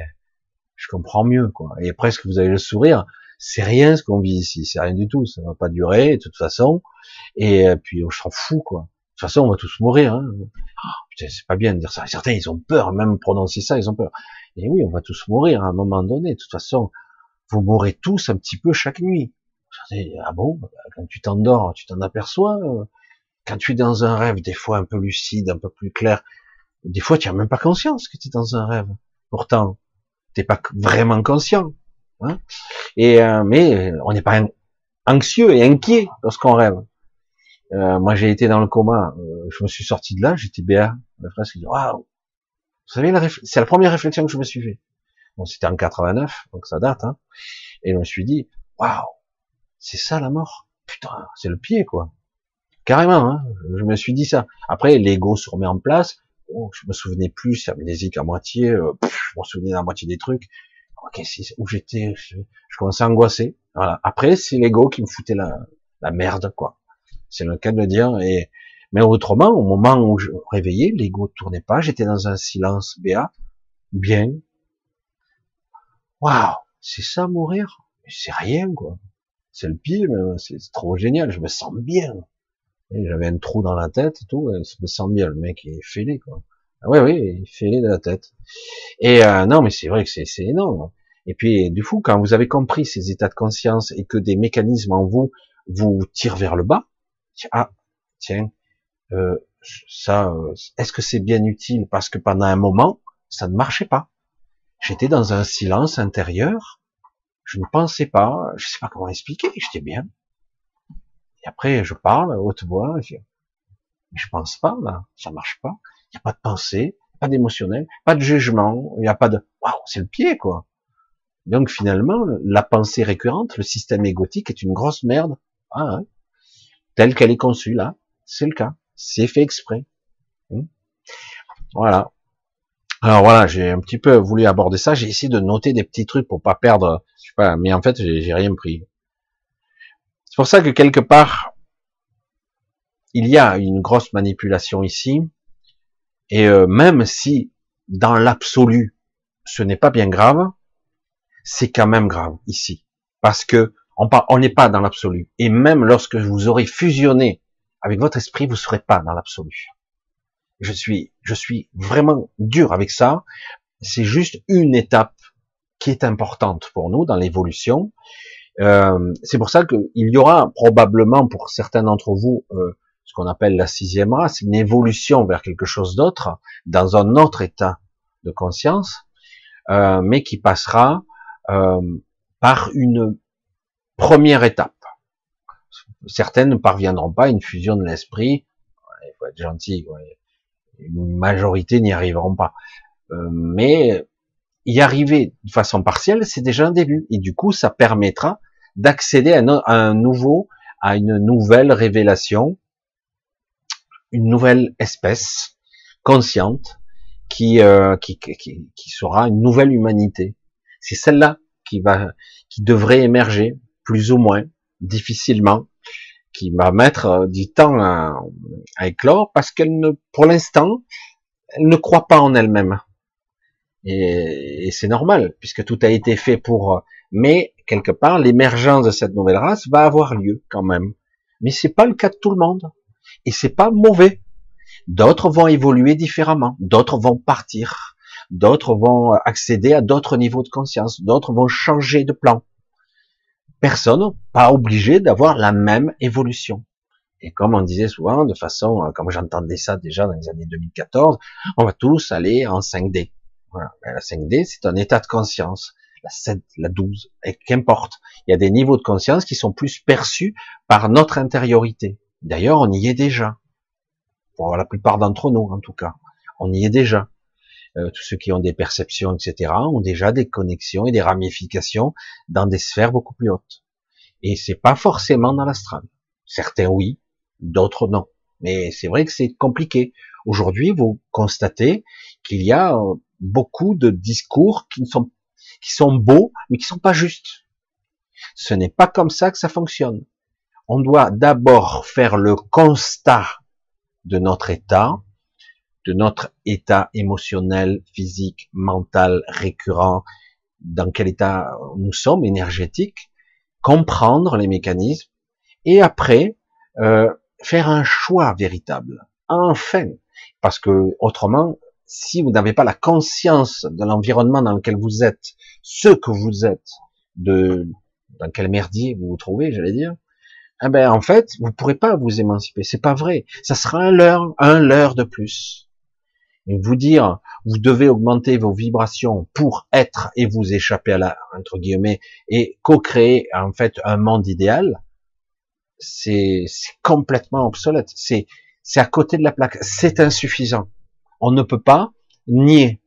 je comprends mieux quoi. Et presque vous avez le sourire. C'est rien ce qu'on vit ici, c'est rien du tout. Ça va pas durer de toute façon. Et euh, puis on s'en fout quoi. De toute façon, on va tous mourir. Hein. Oh, c'est pas bien de dire ça. Certains, ils ont peur, même prononcer ça, ils ont peur. Et oui, on va tous mourir à un moment donné. De toute façon, vous mourrez tous un petit peu chaque nuit ah bon, bah, quand tu t'endors, tu t'en aperçois. Euh, quand tu es dans un rêve, des fois un peu lucide, un peu plus clair, des fois tu n'as même pas conscience que tu es dans un rêve. Pourtant, t'es pas vraiment conscient. Hein et euh, mais on n'est pas anxieux et inquiet lorsqu'on rêve. Euh, moi, j'ai été dans le coma. je me suis sorti de là, j'étais béat. Le frère dit waouh. Vous savez, c'est la première réflexion que je me suis fait. Bon, c'était en 89, donc ça date. Hein, et je me suis dit waouh c'est ça la mort. Putain, c'est le pied, quoi. Carrément, hein. je me suis dit ça. Après, l'ego se remet en place. Oh, je me souvenais plus, c'est amnésique à moitié. Euh, je me souvenais à moitié des trucs. Ok, où j'étais, je, commençais à angoisser. Voilà. Après, c'est l'ego qui me foutait la, la merde, quoi. C'est le cas de le dire. Et mais autrement, au moment où je me réveillais, l'ego tournait pas. J'étais dans un silence béat, bien, waouh, c'est ça mourir? C'est rien, quoi. C'est le pire, c'est trop génial, je me sens bien. J'avais un trou dans la tête et tout, je me sens bien, le mec est fêlé, quoi. Ah oui, oui, fêlé de la tête. Et euh, non, mais c'est vrai que c'est énorme. Et puis, du coup, quand vous avez compris ces états de conscience et que des mécanismes en vous vous tirent vers le bas, ah, tiens, euh, ça, euh, est-ce que c'est bien utile? Parce que pendant un moment, ça ne marchait pas. J'étais dans un silence intérieur. Je ne pensais pas, je sais pas comment expliquer, j'étais bien. Et après, je parle à haute voix, je, je pense pas, là, ça marche pas. Il n'y a pas de pensée, pas d'émotionnel, pas de jugement, il n'y a pas de, waouh, c'est le pied, quoi. Donc finalement, la pensée récurrente, le système égotique est une grosse merde, ah, hein, telle qu'elle est conçue là, c'est le cas, c'est fait exprès. Hmm. Voilà. Alors voilà, j'ai un petit peu voulu aborder ça. J'ai essayé de noter des petits trucs pour pas perdre, je sais pas, mais en fait, j'ai rien pris. C'est pour ça que quelque part, il y a une grosse manipulation ici. Et euh, même si dans l'absolu, ce n'est pas bien grave, c'est quand même grave ici, parce que on n'est pas dans l'absolu. Et même lorsque vous aurez fusionné avec votre esprit, vous ne serez pas dans l'absolu je suis, je suis vraiment dur avec ça. C'est juste une étape qui est importante pour nous dans l'évolution. Euh, c'est pour ça qu'il y aura probablement pour certains d'entre vous euh, ce qu'on appelle la sixième race, une évolution vers quelque chose d'autre, dans un autre état de conscience, euh, mais qui passera euh, par une première étape. Certaines ne parviendront pas à une fusion de l'esprit. Il faut être gentil. Ouais une majorité n'y arriveront pas. Euh, mais y arriver de façon partielle, c'est déjà un début. Et du coup, ça permettra d'accéder à, un nouveau, à une nouvelle révélation, une nouvelle espèce consciente qui, euh, qui, qui, qui, sera une nouvelle humanité. C'est celle-là qui va, qui devrait émerger, plus ou moins, difficilement, qui va mettre euh, du temps à, éclore parce qu'elle ne, pour l'instant, elle ne croit pas en elle-même. Et, c'est normal puisque tout a été fait pour. Euh, mais quelque part, l'émergence de cette nouvelle race va avoir lieu quand même. Mais c'est pas le cas de tout le monde. Et c'est pas mauvais. D'autres vont évoluer différemment. D'autres vont partir. D'autres vont accéder à d'autres niveaux de conscience. D'autres vont changer de plan personne pas obligé d'avoir la même évolution. Et comme on disait souvent, de façon, euh, comme j'entendais ça déjà dans les années 2014, on va tous aller en 5D. Voilà. Ben, la 5D, c'est un état de conscience. La 7, la 12, et qu'importe. Il y a des niveaux de conscience qui sont plus perçus par notre intériorité. D'ailleurs, on y est déjà. Pour la plupart d'entre nous, en tout cas. On y est déjà. Euh, tous ceux qui ont des perceptions, etc., ont déjà des connexions et des ramifications dans des sphères beaucoup plus hautes. Et c'est pas forcément dans l'astral. Certains oui, d'autres non. Mais c'est vrai que c'est compliqué. Aujourd'hui, vous constatez qu'il y a euh, beaucoup de discours qui sont qui sont beaux, mais qui sont pas justes. Ce n'est pas comme ça que ça fonctionne. On doit d'abord faire le constat de notre état, de notre état émotionnel, physique, mental récurrent, dans quel état nous sommes, énergétique, comprendre les mécanismes, et après euh, faire un choix véritable. Enfin, parce que autrement, si vous n'avez pas la conscience de l'environnement dans lequel vous êtes, ce que vous êtes, de dans quel merdier vous vous trouvez, j'allais dire, eh ben en fait, vous pourrez pas vous émanciper. C'est pas vrai. Ça sera un leurre, un leurre de plus vous dire vous devez augmenter vos vibrations pour être et vous échapper à la entre guillemets et co-créer en fait un monde idéal, c'est complètement obsolète. C'est c'est à côté de la plaque. C'est insuffisant. On ne peut pas nier,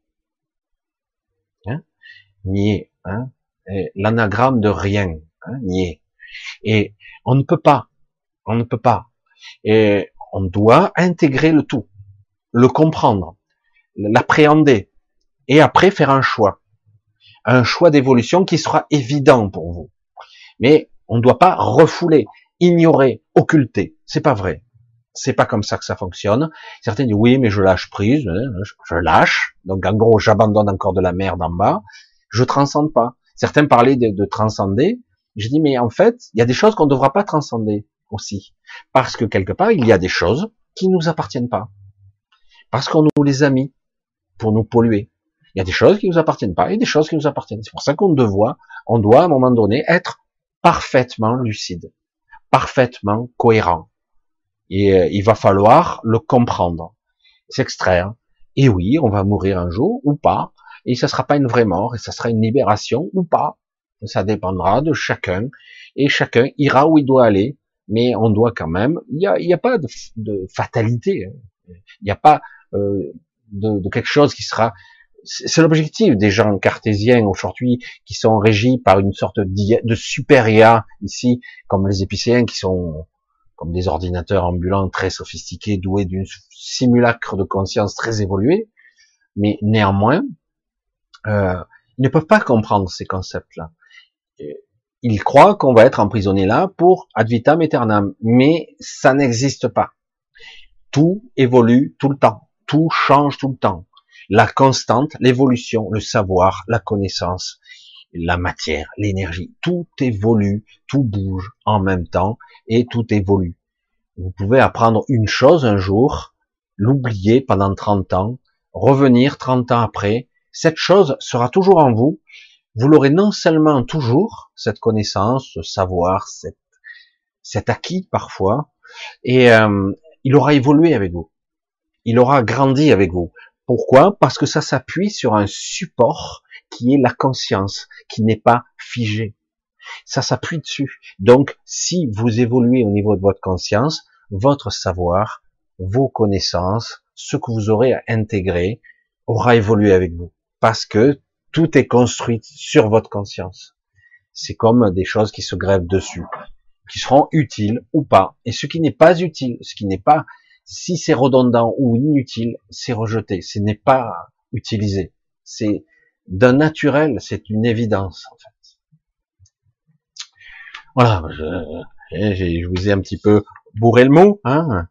hein, nier, hein, l'anagramme de rien, hein, nier. Et on ne peut pas, on ne peut pas. Et on doit intégrer le tout, le comprendre l'appréhender et après faire un choix. Un choix d'évolution qui sera évident pour vous. Mais on ne doit pas refouler, ignorer, occulter. C'est pas vrai. C'est pas comme ça que ça fonctionne. Certains disent oui, mais je lâche prise, je lâche. Donc en gros, j'abandonne encore de la merde en bas. Je transcende pas. Certains parlaient de, de transcender. Je dis, mais en fait, il y a des choses qu'on ne devra pas transcender aussi. Parce que quelque part, il y a des choses qui nous appartiennent pas. Parce qu'on nous les a mis pour nous polluer. Il y a des choses qui nous appartiennent pas et des choses qui nous appartiennent. C'est pour ça qu'on doit, on doit à un moment donné être parfaitement lucide, parfaitement cohérent. Et euh, il va falloir le comprendre, s'extraire. Et oui, on va mourir un jour ou pas, et ça sera pas une vraie mort, et ça sera une libération ou pas. Ça dépendra de chacun, et chacun ira où il doit aller, mais on doit quand même. Il n'y a, y a, pas de, de fatalité. Hein. Il n'y a pas euh, de, de, quelque chose qui sera. C'est l'objectif des gens cartésiens aujourd'hui qui sont régis par une sorte de super IA ici, comme les épicéens qui sont comme des ordinateurs ambulants très sophistiqués, doués d'une simulacre de conscience très évoluée, mais néanmoins, euh, ils ne peuvent pas comprendre ces concepts-là il croit qu'on va être emprisonné là pour ad vitam aeternam, mais ça n'existe pas. Tout évolue tout le temps, tout change tout le temps. La constante, l'évolution, le savoir, la connaissance, la matière, l'énergie, tout évolue, tout bouge en même temps et tout évolue. Vous pouvez apprendre une chose un jour, l'oublier pendant 30 ans, revenir 30 ans après, cette chose sera toujours en vous, vous l'aurez non seulement toujours, cette connaissance, ce savoir, cet, acquis parfois, et euh, il aura évolué avec vous. Il aura grandi avec vous. Pourquoi? Parce que ça s'appuie sur un support qui est la conscience, qui n'est pas figé. Ça s'appuie dessus. Donc, si vous évoluez au niveau de votre conscience, votre savoir, vos connaissances, ce que vous aurez à intégrer, aura évolué avec vous. Parce que tout est construit sur votre conscience. C'est comme des choses qui se grèvent dessus, qui seront utiles ou pas. Et ce qui n'est pas utile, ce qui n'est pas, si c'est redondant ou inutile, c'est rejeté. Ce n'est pas utilisé. C'est d'un naturel, c'est une évidence, en fait. Voilà, je, je, vous ai un petit peu bourré le mot, hein.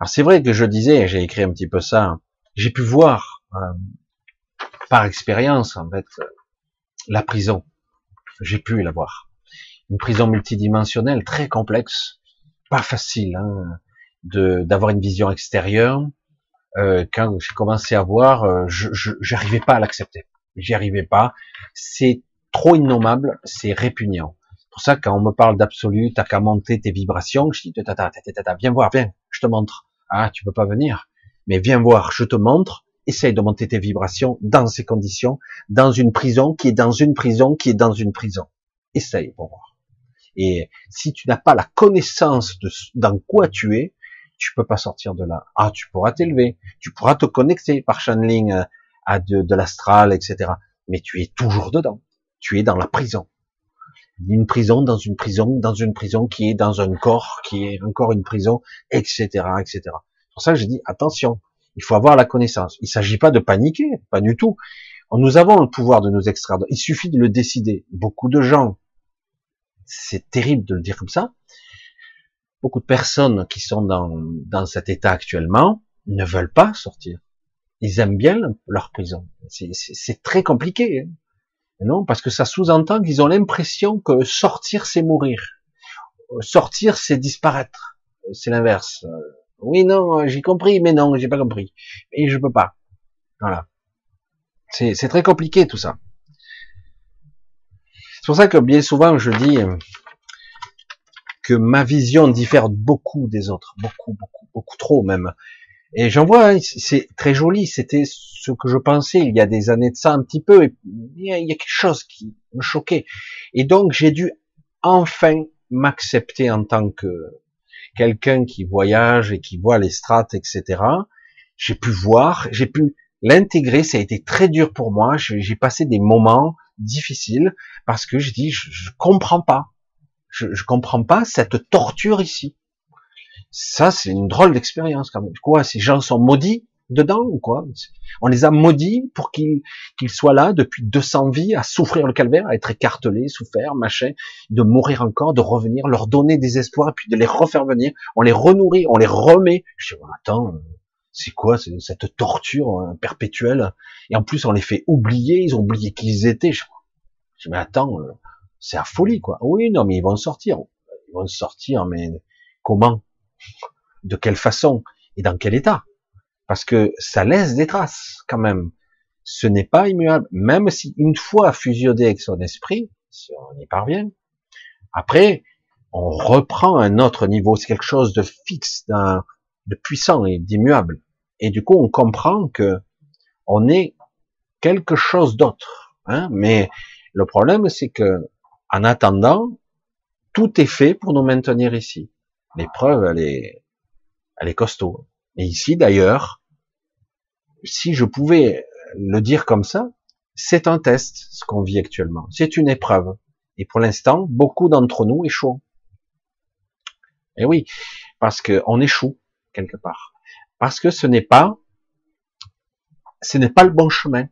Alors c'est vrai que je disais, j'ai écrit un petit peu ça, j'ai pu voir euh, par expérience, en fait, la prison. J'ai pu la voir. Une prison multidimensionnelle, très complexe, pas facile hein, d'avoir une vision extérieure. Euh, quand j'ai commencé à voir, euh, je j'arrivais pas à l'accepter. J'y arrivais pas. C'est trop innommable, c'est répugnant. C'est pour ça quand on me parle d'absolu, t'as qu'à monter tes vibrations. Je dis tata, tata, tata, viens voir, viens, je te montre. Ah, tu peux pas venir, mais viens voir, je te montre essaye de monter tes vibrations dans ces conditions, dans une prison qui est dans une prison qui est dans une prison. Essaye pour voir. Et si tu n'as pas la connaissance de dans quoi tu es, tu peux pas sortir de là. Ah, tu pourras t'élever, tu pourras te connecter par channeling euh, à de, de l'astral, etc. Mais tu es toujours dedans. Tu es dans la prison. Une prison dans une prison dans une prison qui est dans un corps qui est encore une prison, etc., etc. C'est pour ça que j'ai dit attention. Il faut avoir la connaissance. Il s'agit pas de paniquer, pas du tout. Nous avons le pouvoir de nous extraire. Il suffit de le décider. Beaucoup de gens, c'est terrible de le dire comme ça, beaucoup de personnes qui sont dans, dans cet état actuellement ne veulent pas sortir. Ils aiment bien leur prison. C'est très compliqué. Hein. non, parce que ça sous-entend qu'ils ont l'impression que sortir, c'est mourir. Sortir, c'est disparaître. C'est l'inverse. Oui, non, j'ai compris, mais non, j'ai pas compris. Et je peux pas. Voilà. C'est très compliqué tout ça. C'est pour ça que bien souvent je dis que ma vision diffère beaucoup des autres, beaucoup, beaucoup, beaucoup trop même. Et j'en vois, hein, c'est très joli, c'était ce que je pensais il y a des années de ça un petit peu, et il y a quelque chose qui me choquait. Et donc j'ai dû enfin m'accepter en tant que quelqu'un qui voyage et qui voit les strates, etc. J'ai pu voir, j'ai pu l'intégrer. Ça a été très dur pour moi. J'ai passé des moments difficiles parce que je dis, je, je comprends pas. Je, je comprends pas cette torture ici. Ça, c'est une drôle d'expérience quand même. Quoi, ces gens sont maudits dedans ou quoi? On les a maudits pour qu'ils soient là depuis 200 vies à souffrir le calvaire, à être écartelés, souffrir, machin, de mourir encore, de revenir, leur donner des espoirs, puis de les refaire venir. On les renourrit, on les remet. Je dis, attends, c'est quoi cette torture hein, perpétuelle? Et en plus, on les fait oublier, ils ont oublié qui ils étaient. Je dis, mais attends, euh, c'est à folie, quoi. Oui, non, mais ils vont sortir. Ils vont sortir, mais comment? De quelle façon? Et dans quel état? Parce que ça laisse des traces, quand même. Ce n'est pas immuable. Même si une fois fusionné avec son esprit, si on y parvient, après, on reprend un autre niveau. C'est quelque chose de fixe, de puissant et d'immuable. Et du coup, on comprend que on est quelque chose d'autre. Hein Mais le problème, c'est que en attendant, tout est fait pour nous maintenir ici. L'épreuve, elle est, elle est costaud. Et ici, d'ailleurs, si je pouvais le dire comme ça, c'est un test, ce qu'on vit actuellement. C'est une épreuve. Et pour l'instant, beaucoup d'entre nous échouent. Et oui, parce qu'on échoue quelque part. Parce que ce n'est pas, ce n'est pas le bon chemin.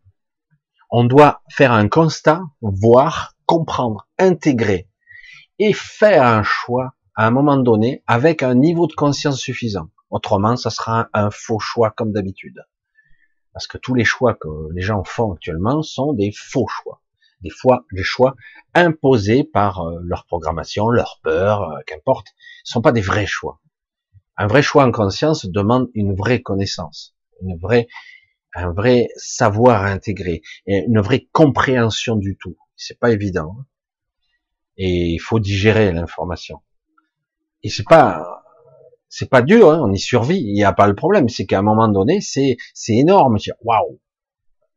On doit faire un constat, voir, comprendre, intégrer et faire un choix à un moment donné avec un niveau de conscience suffisant. Autrement, ça sera un, faux choix comme d'habitude. Parce que tous les choix que les gens font actuellement sont des faux choix. Des fois, des choix imposés par euh, leur programmation, leur peur, euh, qu'importe. Ce sont pas des vrais choix. Un vrai choix en conscience demande une vraie connaissance, une vraie, un vrai savoir intégrer, et une vraie compréhension du tout. C'est pas évident. Et il faut digérer l'information. Et c'est pas, c'est pas dur, hein, on y survit. Il n'y a pas le problème, c'est qu'à un moment donné, c'est, c'est énorme. Waouh,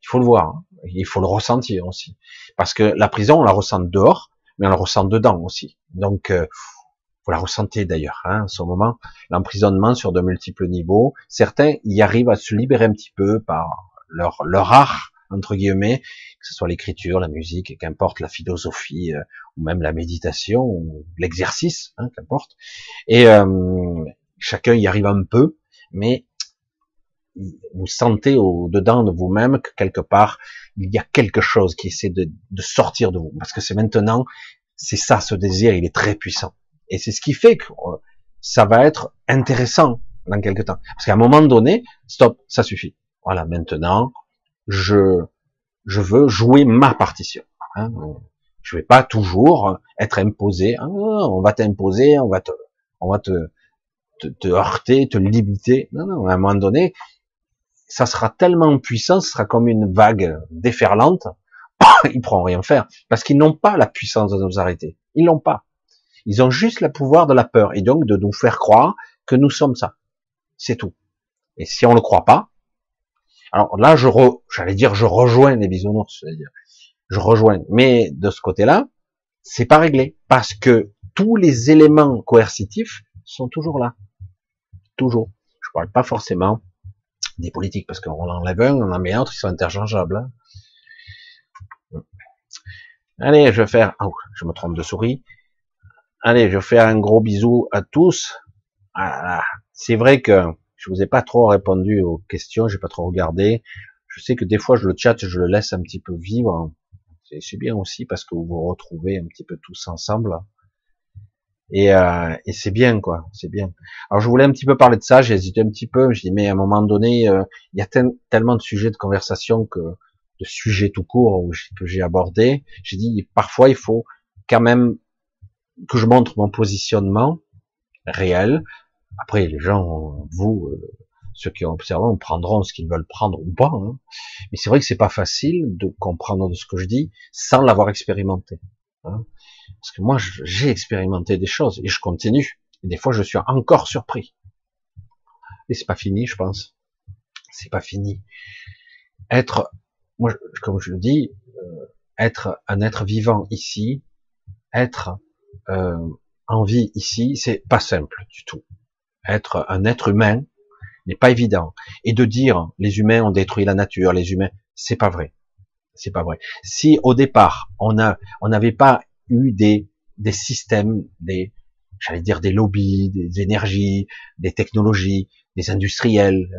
il faut le voir, hein. il faut le ressentir aussi, parce que la prison, on la ressent dehors, mais on la ressent dedans aussi. Donc, euh, vous la ressentez d'ailleurs, hein, en ce moment, l'emprisonnement sur de multiples niveaux. Certains y arrivent à se libérer un petit peu par leur art entre guillemets, que ce soit l'écriture, la musique, qu'importe la philosophie, euh, ou même la méditation, ou l'exercice, hein, qu'importe. Et euh, chacun y arrive un peu, mais vous sentez au dedans de vous-même que quelque part il y a quelque chose qui essaie de, de sortir de vous, parce que c'est maintenant, c'est ça, ce désir, il est très puissant, et c'est ce qui fait que euh, ça va être intéressant dans quelque temps, parce qu'à un moment donné, stop, ça suffit. Voilà, maintenant, je, je veux jouer ma partition. Hein. Je vais pas toujours être imposé. Ah, on va t'imposer, on va te, on va te, te, heurter, te limiter. Non, non. À un moment donné, ça sera tellement puissant, ce sera comme une vague déferlante. Ils pourront rien faire parce qu'ils n'ont pas la puissance de nous arrêter. Ils l'ont pas. Ils ont juste le pouvoir de la peur et donc de nous faire croire que nous sommes ça. C'est tout. Et si on le croit pas, alors là, je j'allais dire, je rejoins les bisounours, c'est-à-dire, je rejoins. Mais de ce côté-là, c'est pas réglé parce que tous les éléments coercitifs sont toujours là, toujours. Je parle pas forcément des politiques parce qu'on enlève un, on en met un autre, ils sont interchangeables. Hein. Allez, je vais faire, oh, je me trompe de souris. Allez, je vais faire un gros bisou à tous. Ah, c'est vrai que je vous ai pas trop répondu aux questions, j'ai pas trop regardé. Je sais que des fois, je le chat, je le laisse un petit peu vivre. C'est bien aussi parce que vous vous retrouvez un petit peu tous ensemble. Et, euh, et c'est bien, quoi. C'est bien. Alors, je voulais un petit peu parler de ça. J'ai hésité un petit peu. Je dis, mais à un moment donné, euh, il y a tellement de sujets de conversation que de sujets tout court que j'ai abordé. J'ai dit, parfois, il faut quand même que je montre mon positionnement réel, après, les gens, vous, euh, ceux qui ont observé, prendront ce qu'ils veulent prendre ou pas. Hein. Mais c'est vrai que c'est pas facile de comprendre ce que je dis sans l'avoir expérimenté. Hein. Parce que moi, j'ai expérimenté des choses et je continue. Et des fois, je suis encore surpris. Et c'est pas fini, je pense. C'est pas fini. Être, moi, comme je le dis, euh, être un être vivant ici, être euh, en vie ici, c'est pas simple du tout être un être humain n'est pas évident. Et de dire les humains ont détruit la nature, les humains, c'est pas vrai. C'est pas vrai. Si au départ on a, on n'avait pas eu des, des systèmes, des, j'allais dire des lobbies, des énergies, des technologies, des industriels,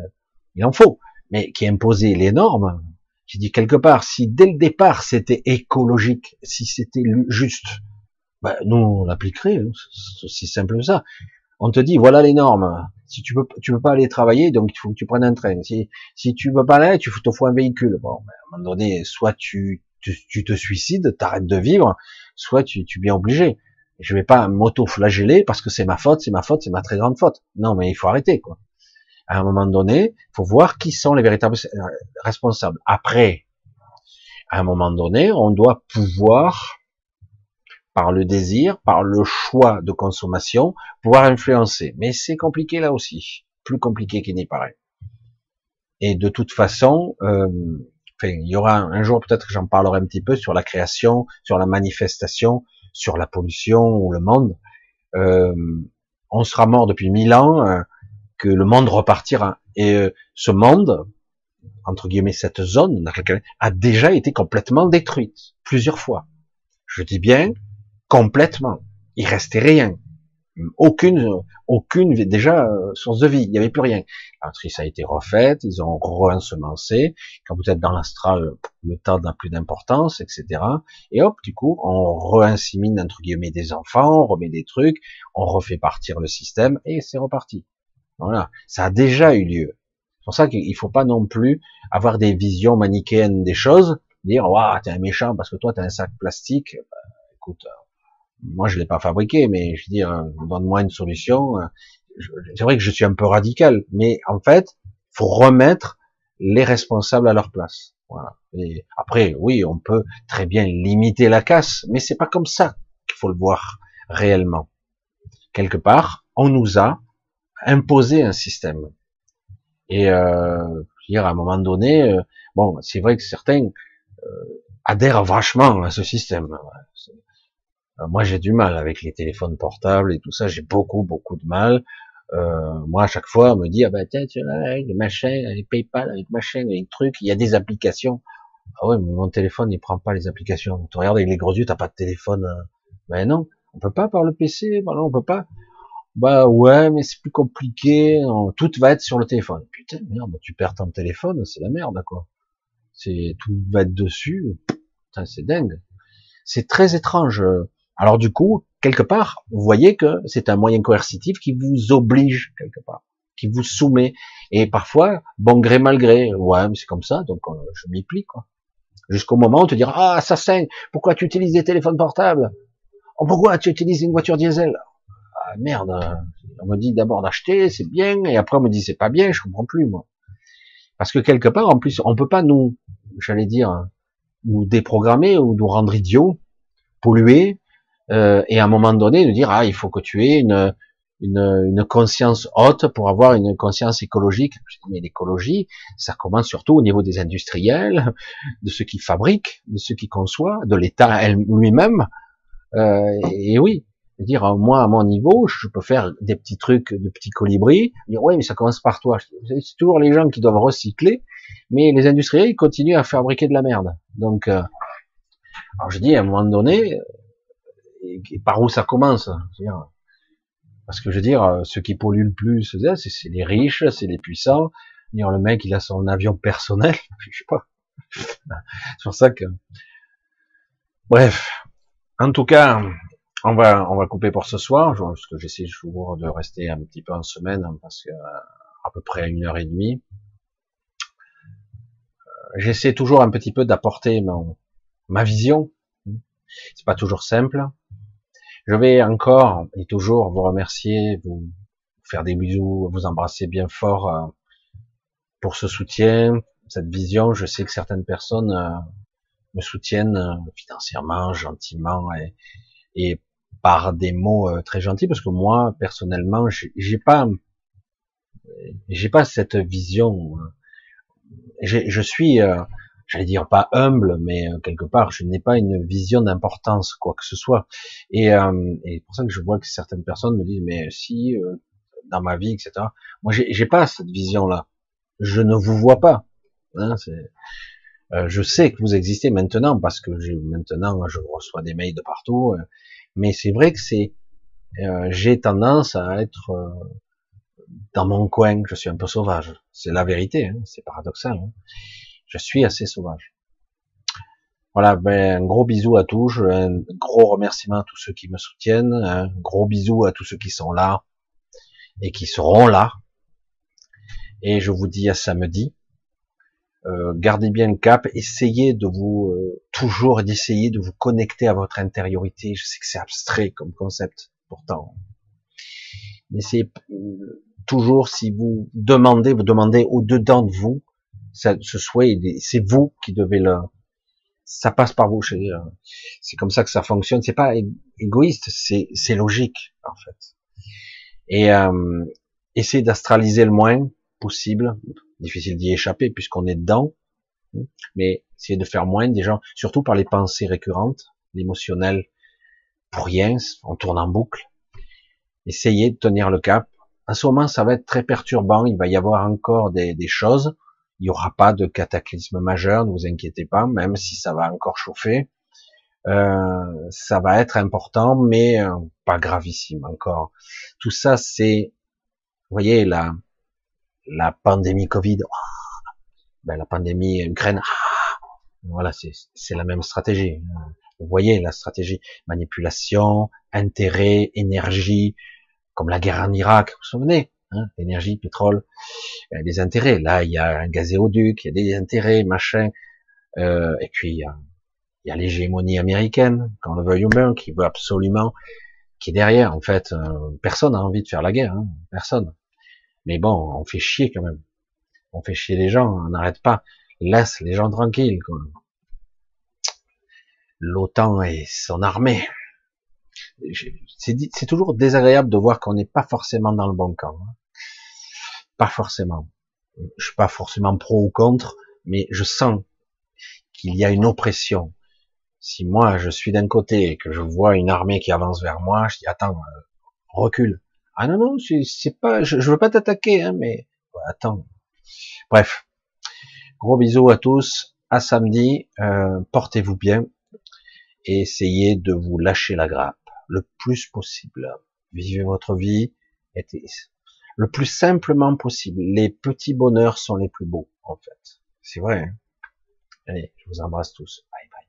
il en faut, mais qui imposaient les normes. J'ai dit quelque part, si dès le départ c'était écologique, si c'était juste, ben, nous on l'appliquerait, hein. c'est simple que ça on te dit voilà les normes. Si tu peux, tu peux pas aller travailler, donc il faut que tu prennes un train. Si, si tu peux pas aller, tu te faut un véhicule. Bon, à un moment donné, soit tu tu, te suicides, t'arrêtes de vivre, soit tu, tu es bien obligé. Je vais pas m'auto-flageller parce que c'est ma faute, c'est ma faute, c'est ma très grande faute. Non, mais il faut arrêter, quoi. À un moment donné, faut voir qui sont les véritables responsables. Après, à un moment donné, on doit pouvoir, par le désir, par le choix de consommation, pouvoir influencer. Mais c'est compliqué là aussi, plus compliqué qu'il n'y paraît. Et de toute façon, euh, enfin, il y aura un jour peut-être que j'en parlerai un petit peu sur la création, sur la manifestation, sur la pollution ou le monde. Euh, on sera mort depuis mille ans, euh, que le monde repartira. Et euh, ce monde, entre guillemets, cette zone a déjà été complètement détruite plusieurs fois. Je dis bien complètement. Il restait rien aucune, aucune déjà euh, source de vie. Il n'y avait plus rien. La matrice a été refaite, ils ont re-ensemencé. Quand vous êtes dans l'astral, le temps n'a plus d'importance, etc. Et hop, du coup, on re-insémine entre guillemets des enfants, on remet des trucs, on refait partir le système et c'est reparti. Voilà, ça a déjà eu lieu. C'est pour ça qu'il faut pas non plus avoir des visions manichéennes des choses, dire waouh t'es un méchant parce que toi t'as un sac plastique. Bah, écoute, moi je l'ai pas fabriqué, mais je veux dire, euh, donne-moi une solution. Euh, c'est vrai que je suis un peu radical, mais en fait, faut remettre les responsables à leur place. Voilà. Et après, oui, on peut très bien limiter la casse, mais c'est pas comme ça qu'il faut le voir réellement. Quelque part, on nous a imposé un système. Et euh, dire à un moment donné, euh, bon, c'est vrai que certains euh, adhèrent vachement à ce système. Euh, moi, j'ai du mal avec les téléphones portables et tout ça. J'ai beaucoup, beaucoup de mal. Euh, moi, à chaque fois, on me dit, ah ben, tiens, tu vois, avec les machins, avec PayPal, avec machin, avec les trucs, il y a des applications. Ah ouais, mais mon téléphone, il prend pas les applications. Tu regardes avec les gros yeux, t'as pas de téléphone. Euh. Ben non, on peut pas par le PC. Ben non, on peut pas. Bah ouais, mais c'est plus compliqué. Tout va être sur le téléphone. Putain, merde, tu perds ton téléphone, c'est la merde, quoi. C'est tout va être dessus. Putain, c'est dingue. C'est très étrange. Alors du coup, quelque part, vous voyez que c'est un moyen coercitif qui vous oblige quelque part, qui vous soumet. Et parfois, bon gré mal gré, ouais, mais c'est comme ça, donc euh, je m'y plie quoi. Jusqu'au moment où on te dira, ah assassin, pourquoi tu utilises des téléphones portables? Oh, Pourquoi tu utilises une voiture diesel? Ah merde, on me dit d'abord d'acheter, c'est bien, et après on me dit c'est pas bien, je comprends plus moi. Parce que quelque part, en plus, on peut pas nous, j'allais dire, nous déprogrammer ou nous rendre idiots, polluer, euh, et à un moment donné de dire ah il faut que tu aies une, une, une conscience haute pour avoir une conscience écologique. Mais l'écologie, ça commence surtout au niveau des industriels, de ceux qui fabriquent, de ceux qui conçoivent, de l'État lui-même. Euh, et oui, dire moi à mon niveau, je peux faire des petits trucs de petits colibris. Ouais, mais ça commence par toi. C'est toujours les gens qui doivent recycler, mais les industriels ils continuent à fabriquer de la merde. Donc, euh, alors je dis à un moment donné, et, par où ça commence Parce que je veux dire, euh, ceux qui polluent le plus, c'est les riches, c'est les puissants. Le mec, il a son avion personnel, je sais pas. c'est pour ça que. Bref. En tout cas, on va, on va couper pour ce soir, parce que j'essaie toujours de rester un petit peu en semaine, hein, parce que à peu près une heure et demie. Euh, j'essaie toujours un petit peu d'apporter ma vision. C'est pas toujours simple. Je vais encore et toujours vous remercier, vous faire des bisous, vous embrasser bien fort euh, pour ce soutien, cette vision. Je sais que certaines personnes euh, me soutiennent euh, financièrement, gentiment et, et par des mots très gentils, parce que moi personnellement, j'ai pas, j'ai pas cette vision. Je suis j'allais dire pas humble, mais euh, quelque part, je n'ai pas une vision d'importance, quoi que ce soit. Et, euh, et pour ça que je vois que certaines personnes me disent, mais si, euh, dans ma vie, etc. Moi, j'ai pas cette vision-là. Je ne vous vois pas. Hein, euh, je sais que vous existez maintenant parce que maintenant, je reçois des mails de partout. mais c'est vrai que c'est, j'ai tendance à être dans mon coin. Je suis un peu sauvage. C'est la vérité. Hein, c'est paradoxal. Hein je suis assez sauvage. Voilà, ben, un gros bisou à tous, un gros remerciement à tous ceux qui me soutiennent, un gros bisou à tous ceux qui sont là et qui seront là. Et je vous dis à samedi. euh, gardez bien le cap, essayez de vous euh, toujours d'essayer de vous connecter à votre intériorité. Je sais que c'est abstrait comme concept, pourtant. Essayez euh, toujours, si vous demandez, vous demandez au dedans de vous, ce souhait, c'est vous qui devez le, ça passe par vous. C'est comme ça que ça fonctionne. C'est pas égoïste, c'est c'est logique en fait. Et euh, essayez d'astraliser le moins possible. Difficile d'y échapper puisqu'on est dedans. Mais essayez de faire moins gens, surtout par les pensées récurrentes, l'émotionnel pour rien, on tourne en boucle. Essayez de tenir le cap. À ce moment, ça va être très perturbant. Il va y avoir encore des, des choses il n'y aura pas de cataclysme majeur, ne vous inquiétez pas, même si ça va encore chauffer. Euh, ça va être important, mais euh, pas gravissime encore. Tout ça, c'est, vous voyez, la, la pandémie Covid, ah, ben, la pandémie Ukraine, ah, voilà, c'est la même stratégie. Vous voyez la stratégie manipulation, intérêt, énergie, comme la guerre en Irak, vous vous souvenez? Hein, énergie, pétrole, il y a des intérêts. Là, il y a un gazéoduc, il y a des intérêts, machin. Euh, et puis, il y a, a l'hégémonie américaine, quand le veuille ou qui veut absolument, qui est derrière. En fait, euh, personne n'a envie de faire la guerre, hein, personne. Mais bon, on fait chier quand même. On fait chier les gens, on n'arrête pas. Laisse les gens tranquilles. L'OTAN et son armée. C'est toujours désagréable de voir qu'on n'est pas forcément dans le bon camp. Hein. Pas forcément. Je suis pas forcément pro ou contre, mais je sens qu'il y a une oppression. Si moi je suis d'un côté et que je vois une armée qui avance vers moi, je dis attends, euh, recule. Ah non non, c'est pas, je, veux pas t'attaquer, hein, mais attends. Bref, gros bisous à tous. À samedi, euh, portez-vous bien et essayez de vous lâcher la grappe le plus possible. Vivez votre vie, le plus simplement possible. Les petits bonheurs sont les plus beaux, en fait. C'est vrai. Hein. Allez, je vous embrasse tous. Bye bye.